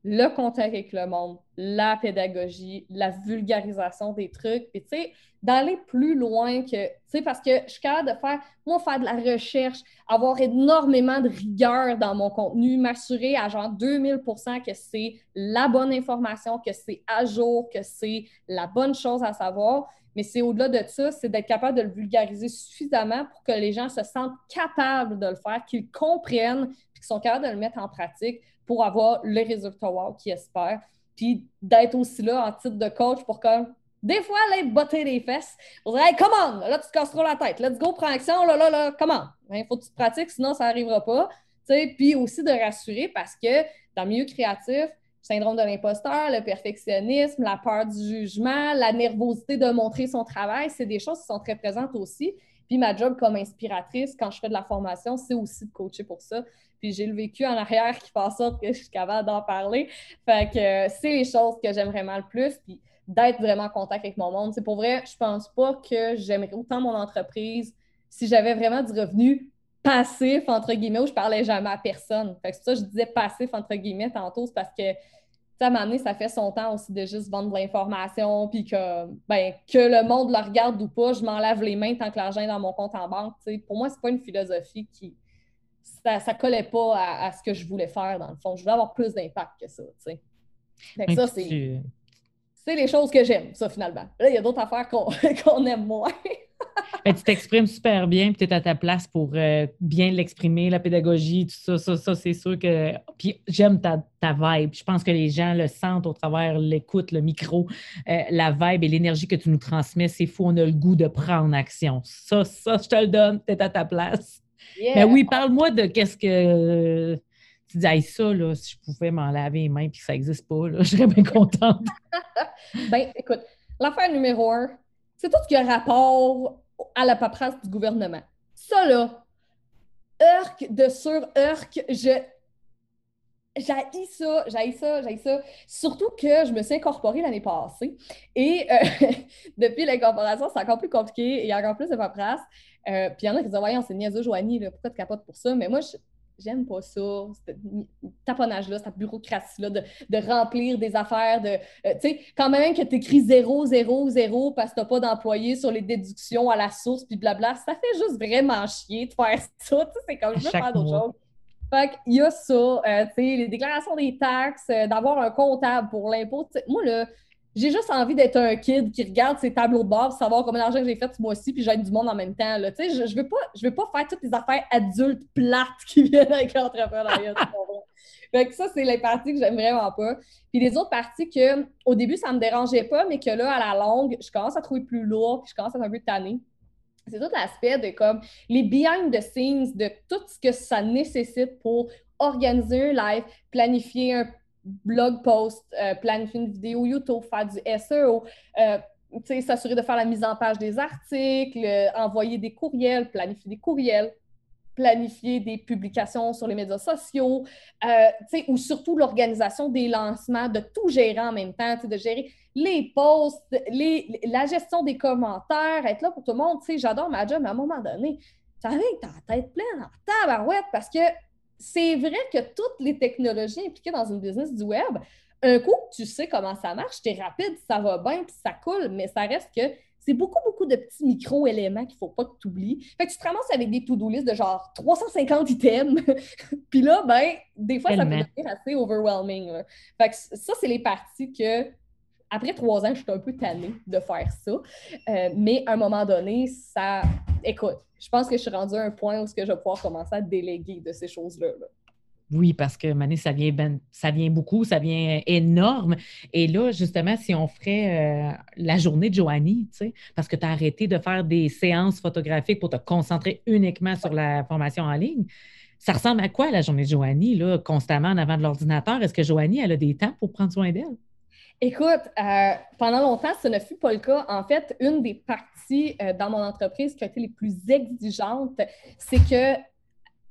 le contact avec le monde, la pédagogie, la vulgarisation des trucs, puis tu sais, d'aller plus loin que, tu sais, parce que je suis capable de faire, moi, faire de la recherche, avoir énormément de rigueur dans mon contenu, m'assurer à genre 2000 que c'est la bonne information, que c'est à jour, que c'est la bonne chose à savoir. Mais c'est au-delà de ça, c'est d'être capable de le vulgariser suffisamment pour que les gens se sentent capables de le faire, qu'ils comprennent, puis qu'ils sont capables de le mettre en pratique pour avoir le résultat wow qu'ils espèrent. Puis d'être aussi là en titre de coach pour que des fois, aller botter les fesses. On dirait, hey, come on, là, tu te casses trop la tête. Let's go, prends action, là, là, là, comment? Il hein, faut que tu te pratiques, sinon ça n'arrivera pas. Puis aussi de rassurer parce que dans le milieu créatif, syndrome de l'imposteur, le perfectionnisme, la peur du jugement, la nervosité de montrer son travail, c'est des choses qui sont très présentes aussi. Puis ma job comme inspiratrice, quand je fais de la formation, c'est aussi de coacher pour ça. Puis j'ai le vécu en arrière qui fait en sorte que je suis capable d'en parler. Fait que euh, c'est les choses que j'aime vraiment le plus. Puis d'être vraiment en contact avec mon monde. C'est pour vrai, je pense pas que j'aimerais autant mon entreprise si j'avais vraiment du revenu passif, entre guillemets, où je parlais jamais à personne. Fait que ça, je disais passif, entre guillemets, tantôt, c'est parce que ça m'a amené, ça fait son temps aussi de juste vendre de l'information, puis que, ben, que le monde le regarde ou pas, je m'en lave les mains tant que l'argent est dans mon compte en banque. Pour moi, c'est pas une philosophie qui, ça, ça collait pas à, ce que je voulais faire, dans le fond. Je voulais avoir plus d'impact que ça, tu sais. ça, c'est... C'est les choses que j'aime, ça, finalement. Là, il y a d'autres affaires qu'on aime moins. Ben, tu t'exprimes super bien, puis tu es à ta place pour euh, bien l'exprimer, la pédagogie, tout ça, ça, ça c'est sûr que. Puis j'aime ta, ta, vibe. Je pense que les gens le sentent au travers l'écoute, le micro, euh, la vibe et l'énergie que tu nous transmets. C'est fou, on a le goût de prendre action. Ça, ça, je te le donne, tu es à ta place. Mais oui, parle-moi de qu'est-ce que tu dis, ça, là, si je pouvais m'en laver les mains puis que ça n'existe pas, là, je serais bien contente. ben, écoute, l'affaire numéro un, c'est tout ce qui a rapport à la paperasse du gouvernement. Ça, là, Urk de sur Urk, je. J'ai ça, j'ai ça, j'ai ça. Surtout que je me suis incorporée l'année passée. Et euh, depuis l'incorporation, c'est encore plus compliqué. Il y a encore plus de paperasse. Euh, puis il y en a qui disent Voyons, c'est niaiseux, Joanie, pourquoi tu capotes pour ça? Mais moi, j'aime pas ça, ce taponnage-là, cette bureaucratie-là de, remplir des affaires, de, euh, tu sais, quand même que tu écris 0, 0, 0 parce que tu n'as pas d'employé sur les déductions à la source, puis blabla, ça fait juste vraiment chier de faire ça, tu sais, c'est comme, je veux faire d'autres choses. Fait qu'il y a ça, euh, les déclarations des taxes, euh, d'avoir un comptable pour l'impôt. Moi, là, j'ai juste envie d'être un kid qui regarde ses tableaux de bord, savoir combien d'argent j'ai fait ce mois-ci, puis j'aide du monde en même temps. Je, pas, je veux pas faire toutes les affaires adultes plates qui viennent avec l'entrepreneuriat. fait que ça, c'est les parties que j'aime vraiment pas. Puis les autres parties que, au début, ça me dérangeait pas, mais que là, à la longue, je commence à trouver plus lourd, puis je commence à être un peu tannée. C'est tout l'aspect de comme les behind the scenes de tout ce que ça nécessite pour organiser un live, planifier un blog post, euh, planifier une vidéo YouTube, faire du SEO, euh, s'assurer de faire la mise en page des articles, euh, envoyer des courriels, planifier des courriels, planifier des publications sur les médias sociaux, ou surtout l'organisation des lancements, de tout gérer en même temps, de gérer les posts, les, la gestion des commentaires, être là pour tout le monde. J'adore ma job, mais à un moment donné, tu arrives que ta tête pleine en tabarouette parce que c'est vrai que toutes les technologies impliquées dans une business du web, un coup, tu sais comment ça marche, tu es rapide, ça va bien, puis ça coule, mais ça reste que c'est beaucoup, beaucoup de petits micro-éléments qu'il ne faut pas que tu oublies. Fait que tu te ramasses avec des to-do list de genre 350 items. puis là, ben, des fois, ça peut devenir assez overwhelming. Fait que ça, c'est les parties que, après trois ans, je suis un peu tannée de faire ça. Euh, mais à un moment donné, ça. Écoute, je pense que je suis rendue à un point où je vais pouvoir commencer à déléguer de ces choses-là. Oui, parce que Mané, ça vient, ben, ça vient beaucoup, ça vient énorme. Et là, justement, si on ferait euh, la journée de Joanie, parce que tu as arrêté de faire des séances photographiques pour te concentrer uniquement sur la formation en ligne, ça ressemble à quoi la journée de Joanie, là, constamment en avant de l'ordinateur? Est-ce que Joanie, elle a des temps pour prendre soin d'elle? Écoute, euh, pendant longtemps, ce ne fut pas le cas. En fait, une des parties euh, dans mon entreprise qui a été les plus exigeantes, c'est que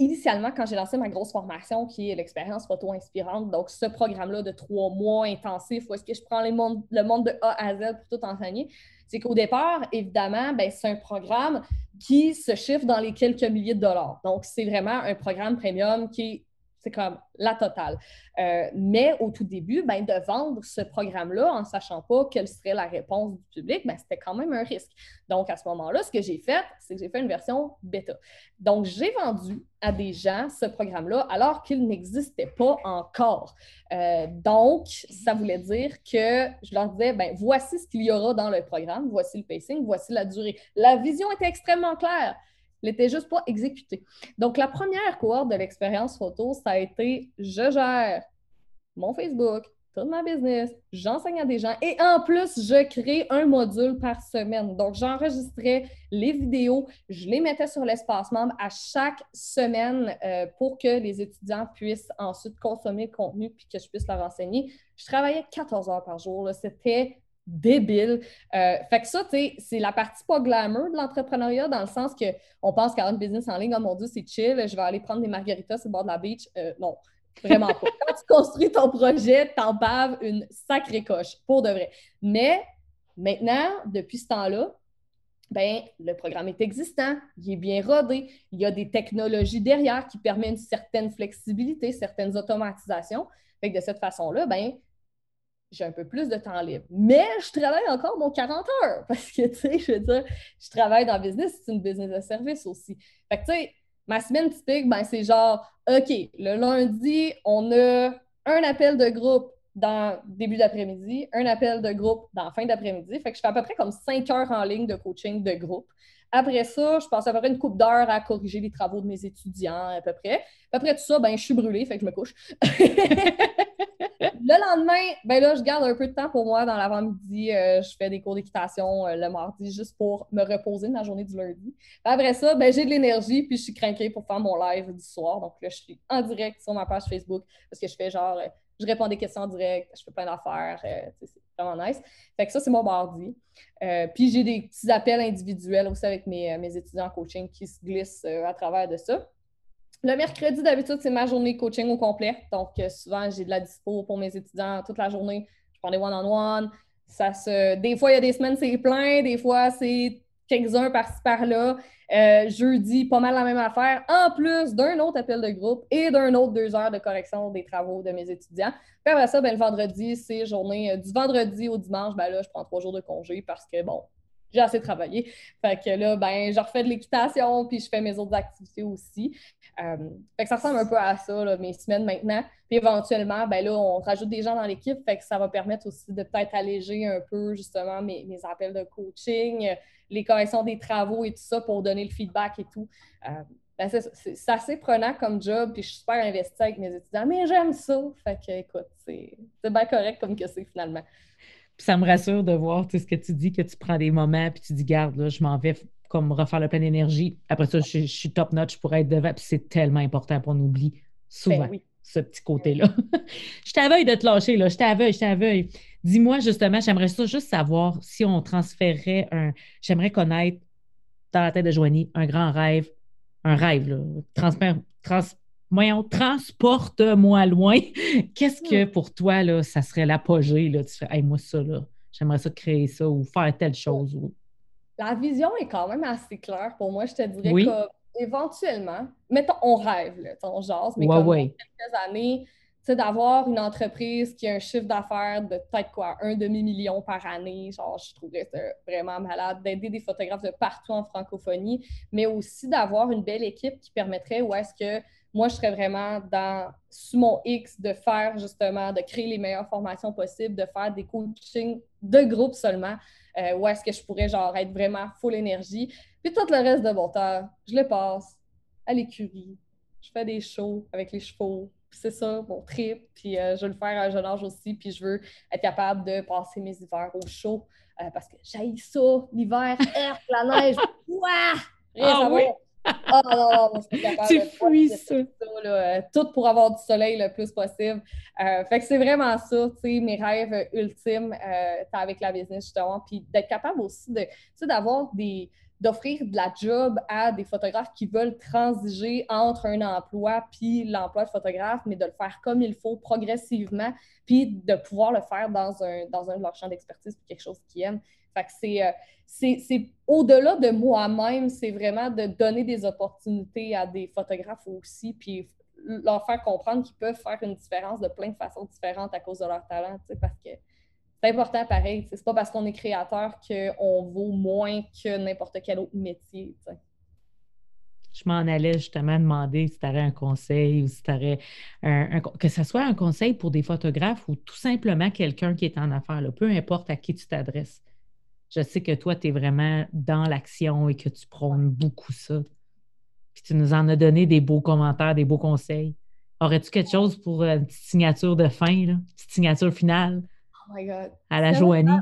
initialement, quand j'ai lancé ma grosse formation, qui est l'expérience photo inspirante, donc ce programme-là de trois mois intensif, où est-ce que je prends le monde de A à Z pour tout enseigner, c'est qu'au départ, évidemment, ben, c'est un programme qui se chiffre dans les quelques milliers de dollars. Donc, c'est vraiment un programme premium qui est c'est comme la totale. Euh, mais au tout début, ben, de vendre ce programme-là en ne sachant pas quelle serait la réponse du public, ben, c'était quand même un risque. Donc, à ce moment-là, ce que j'ai fait, c'est que j'ai fait une version bêta. Donc, j'ai vendu à des gens ce programme-là alors qu'il n'existait pas encore. Euh, donc, ça voulait dire que je leur disais, ben, voici ce qu'il y aura dans le programme, voici le pacing, voici la durée. La vision était extrêmement claire n'était juste pas exécuté. Donc, la première cohorte de l'expérience photo, ça a été je gère mon Facebook, tout ma business, j'enseigne à des gens et en plus, je crée un module par semaine. Donc, j'enregistrais les vidéos, je les mettais sur l'espace membre à chaque semaine euh, pour que les étudiants puissent ensuite consommer le contenu puis que je puisse leur enseigner. Je travaillais 14 heures par jour. C'était débile. Euh, fait que ça, tu sais, c'est la partie pas glamour de l'entrepreneuriat dans le sens qu'on pense qu'avoir une business en ligne, oh mon Dieu, c'est chill, je vais aller prendre des margaritas sur le bord de la beach. Euh, non, vraiment pas. Quand tu construis ton projet, t'en baves une sacrée coche, pour de vrai. Mais maintenant, depuis ce temps-là, ben, le programme est existant, il est bien rodé, il y a des technologies derrière qui permettent une certaine flexibilité, certaines automatisations. Fait que de cette façon-là, ben, j'ai un peu plus de temps libre. Mais je travaille encore mon 40 heures parce que, tu sais, je veux dire, je travaille dans le business, c'est une business de service aussi. Fait que, tu sais, ma semaine typique, ben, c'est genre, OK, le lundi, on a un appel de groupe dans début d'après-midi, un appel de groupe dans fin d'après-midi. Fait que je fais à peu près comme 5 heures en ligne de coaching de groupe. Après ça, je passe à peu près une coupe d'heures à corriger les travaux de mes étudiants, à peu près. Après tout ça, ben, je suis brûlée, fait que je me couche. le lendemain, ben là, je garde un peu de temps pour moi dans l'avant-midi. Euh, je fais des cours d'équitation euh, le mardi juste pour me reposer de la journée du lundi. Après ça, ben, j'ai de l'énergie puis je suis craquée pour faire mon live du soir. Donc là, je suis en direct sur ma page Facebook parce que je fais genre, euh, je réponds des questions en direct, je fais plein d'affaires. c'est vraiment nice. Fait que ça, c'est mon mardi. puis j'ai des petits appels individuels aussi avec mes, mes étudiants en coaching qui se glissent à travers de ça. Le mercredi, d'habitude, c'est ma journée coaching au complet. Donc, euh, souvent, j'ai de la dispo pour mes étudiants toute la journée. Je prends des one-on-one. Ça se... Des fois, il y a des semaines, c'est plein. Des fois, c'est quelques-uns par-ci par-là. Euh, jeudi, pas mal la même affaire, en plus d'un autre appel de groupe et d'un autre deux heures de correction des travaux de mes étudiants. Puis après ça, ben, le vendredi, c'est journée du vendredi au dimanche. Ben là, je prends trois jours de congé parce que, bon, j'ai assez travaillé. Fait que là, ben, je refais de l'équitation, puis je fais mes autres activités aussi. Euh, fait que ça ressemble un peu à ça, mes semaines maintenant. Puis éventuellement, ben là, on rajoute des gens dans l'équipe, fait que ça va permettre aussi de peut-être alléger un peu justement mes, appels de coaching, les corrections des travaux et tout ça pour donner le feedback et tout. Euh, ben c'est assez prenant comme job, puis je suis super investie avec mes étudiants, mais j'aime ça. Fait que, écoute, c'est bien correct comme que c'est finalement ça me rassure de voir ce que tu dis, que tu prends des moments, puis tu dis, garde, là, je m'en vais comme refaire le plein d'énergie. Après ça, je, suis top notch pour être devant. Puis c'est tellement important nous oublie souvent ben ce petit côté-là. je t'aveuille de te lâcher, là. Je t'aveuille, je t'aveuille. Dis-moi justement, j'aimerais ça juste savoir si on transférait un. J'aimerais connaître dans la tête de Joanie un grand rêve, un rêve, là. trans, voyons, transporte-moi loin. Qu'est-ce que hmm. pour toi, là, ça serait l'apogée? Là? Tu fais, moi, ça, là, j'aimerais ça créer ça ou faire telle chose. La vision est quand même assez claire pour moi. Je te dirais oui. éventuellement, mettons, on rêve, là, on jase, mais comme quelques années, d'avoir une entreprise qui a un chiffre d'affaires de peut-être quoi, un demi-million par année, genre, je trouverais ça vraiment malade, d'aider des photographes de partout en francophonie, mais aussi d'avoir une belle équipe qui permettrait où est-ce que moi, je serais vraiment dans, sous mon X, de faire justement, de créer les meilleures formations possibles, de faire des coachings de groupe seulement, euh, où est-ce que je pourrais genre être vraiment full énergie. Puis tout le reste de mon temps, je le passe à l'écurie. Je fais des shows avec les chevaux. c'est ça, mon trip. Puis euh, je veux le faire à un jeune âge aussi. Puis je veux être capable de passer mes hivers au chaud euh, parce que j'aille ça, l'hiver, la neige. Ouah! Ah, oui? Ah non, non, je suis capable tu fuis ça. Euh, tout pour avoir du soleil le plus possible. Euh, fait que c'est vraiment ça, tu sais, mes rêves ultimes euh, avec la business, justement. Puis d'être capable aussi de, d'avoir des d'offrir de la job à des photographes qui veulent transiger entre un emploi puis l'emploi de photographe, mais de le faire comme il faut progressivement, puis de pouvoir le faire dans un, dans un de leurs champs d'expertise, quelque chose qu'ils aiment. Fait que c'est c'est au-delà de moi-même, c'est vraiment de donner des opportunités à des photographes aussi, puis leur faire comprendre qu'ils peuvent faire une différence de plein de façons différentes à cause de leur talent, parce que c'est important pareil. C'est pas parce qu'on est créateur qu'on vaut moins que n'importe quel autre métier. Je m'en allais justement demander si tu avais un conseil ou si tu aurais un, que ce soit un conseil pour des photographes ou tout simplement quelqu'un qui est en affaires, peu importe à qui tu t'adresses je sais que toi, tu es vraiment dans l'action et que tu prônes beaucoup ça. Puis tu nous en as donné des beaux commentaires, des beaux conseils. Aurais-tu quelque chose pour une petite signature de fin, une petite signature finale? Oh my God. À la Joanie.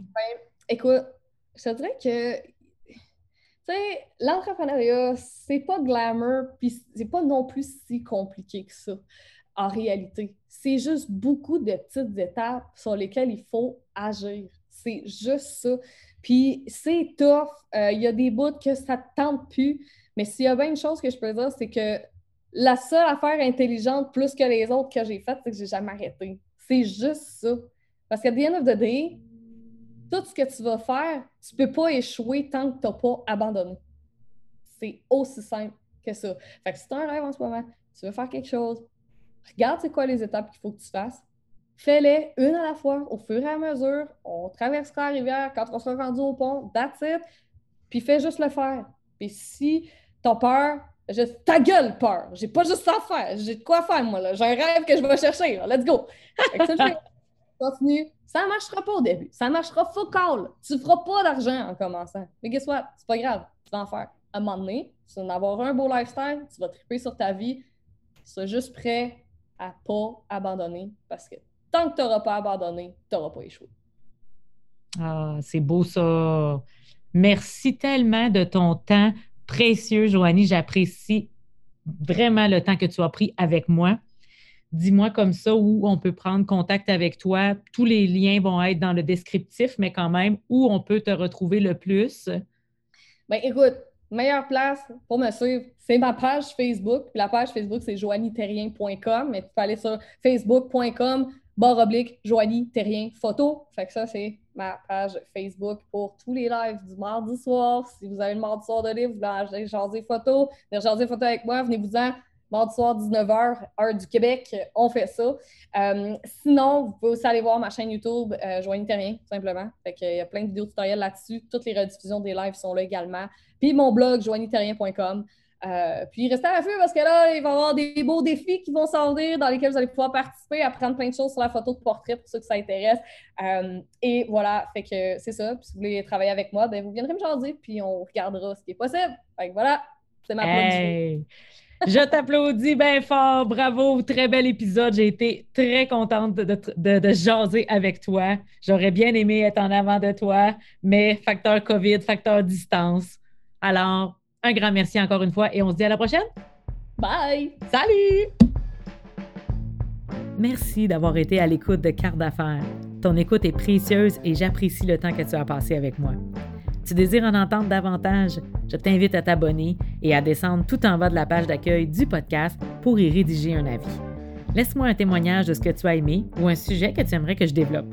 Écoute, je te dirais que, tu sais, l'entrepreneuriat, c'est pas glamour, puis c'est pas non plus si compliqué que ça, en réalité. C'est juste beaucoup de petites étapes sur lesquelles il faut agir. C'est juste ça. Puis c'est tough. Euh, il y a des bouts que ça ne tente plus. Mais s'il y a bien une chose que je peux dire, c'est que la seule affaire intelligente plus que les autres que j'ai faites, c'est que j'ai jamais arrêté. C'est juste ça. Parce qu'à the end of the day, tout ce que tu vas faire, tu ne peux pas échouer tant que tu n'as pas abandonné. C'est aussi simple que ça. Fait que si tu as un rêve en ce moment, tu veux faire quelque chose, regarde c'est quoi les étapes qu'il faut que tu fasses, fais-les une à la fois, au fur et à mesure. On traversera la rivière quand on sera rendu au pont, that's it. Puis fais juste le faire. Puis si t'as peur, juste ta gueule peur. J'ai pas juste ça à faire. J'ai de quoi faire, moi, là. J'ai un rêve que je vais chercher. Let's go. Continue. Ça ne marchera pas au début. Ça marchera focal. Tu ne feras pas d'argent en commençant. Mais guess what? C'est pas grave. Tu vas en faire. À un moment donné, tu vas avoir un beau lifestyle, tu vas triper sur ta vie. Seras juste prêt à pas abandonner parce que tant que tu n'auras pas abandonné, tu n'auras pas échoué. Ah, c'est beau ça. Merci tellement de ton temps précieux, Joanie. J'apprécie vraiment le temps que tu as pris avec moi. Dis-moi comme ça où on peut prendre contact avec toi. Tous les liens vont être dans le descriptif, mais quand même, où on peut te retrouver le plus? Bien, écoute, meilleure place pour me suivre, c'est ma page Facebook. la page Facebook, c'est joannieterrien.com. Mais tu peux aller sur facebook.com barre oblique, Joanie, Terrien, photo. Fait que ça, c'est ma page Facebook pour tous les lives du mardi soir. Si vous avez le mardi soir de livre, vous voulez jaser photos, venir jaser photos avec moi, venez-vous-en. Mardi soir, 19h, heure du Québec, on fait ça. Euh, sinon, vous pouvez aussi aller voir ma chaîne YouTube, euh, Joanie tout simplement. Fait Il y a plein de vidéos tutoriels là-dessus. Toutes les rediffusions des lives sont là également. Puis mon blog, joannieterrien.com. Euh, puis restez à la parce que là, il va y avoir des beaux défis qui vont sortir dans lesquels vous allez pouvoir participer, apprendre plein de choses sur la photo de portrait pour ceux que ça intéresse. Euh, et voilà, fait que c'est ça. Puis si vous voulez travailler avec moi, ben vous viendrez me jaser, puis on regardera ce qui est possible. Fait que voilà, c'est ma hey. Je t'applaudis bien fort. Bravo. Très bel épisode. J'ai été très contente de, de, de, jaser avec toi. J'aurais bien aimé être en avant de toi, mais facteur COVID, facteur distance. Alors, un grand merci encore une fois et on se dit à la prochaine. Bye! Salut! Merci d'avoir été à l'écoute de Carte d'affaires. Ton écoute est précieuse et j'apprécie le temps que tu as passé avec moi. Tu désires en entendre davantage? Je t'invite à t'abonner et à descendre tout en bas de la page d'accueil du podcast pour y rédiger un avis. Laisse-moi un témoignage de ce que tu as aimé ou un sujet que tu aimerais que je développe.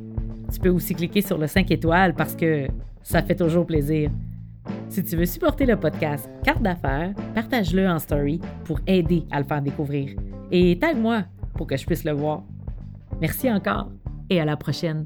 Tu peux aussi cliquer sur le 5 étoiles parce que ça fait toujours plaisir. Si tu veux supporter le podcast Carte d'affaires, partage-le en story pour aider à le faire découvrir. Et tag-moi pour que je puisse le voir. Merci encore et à la prochaine.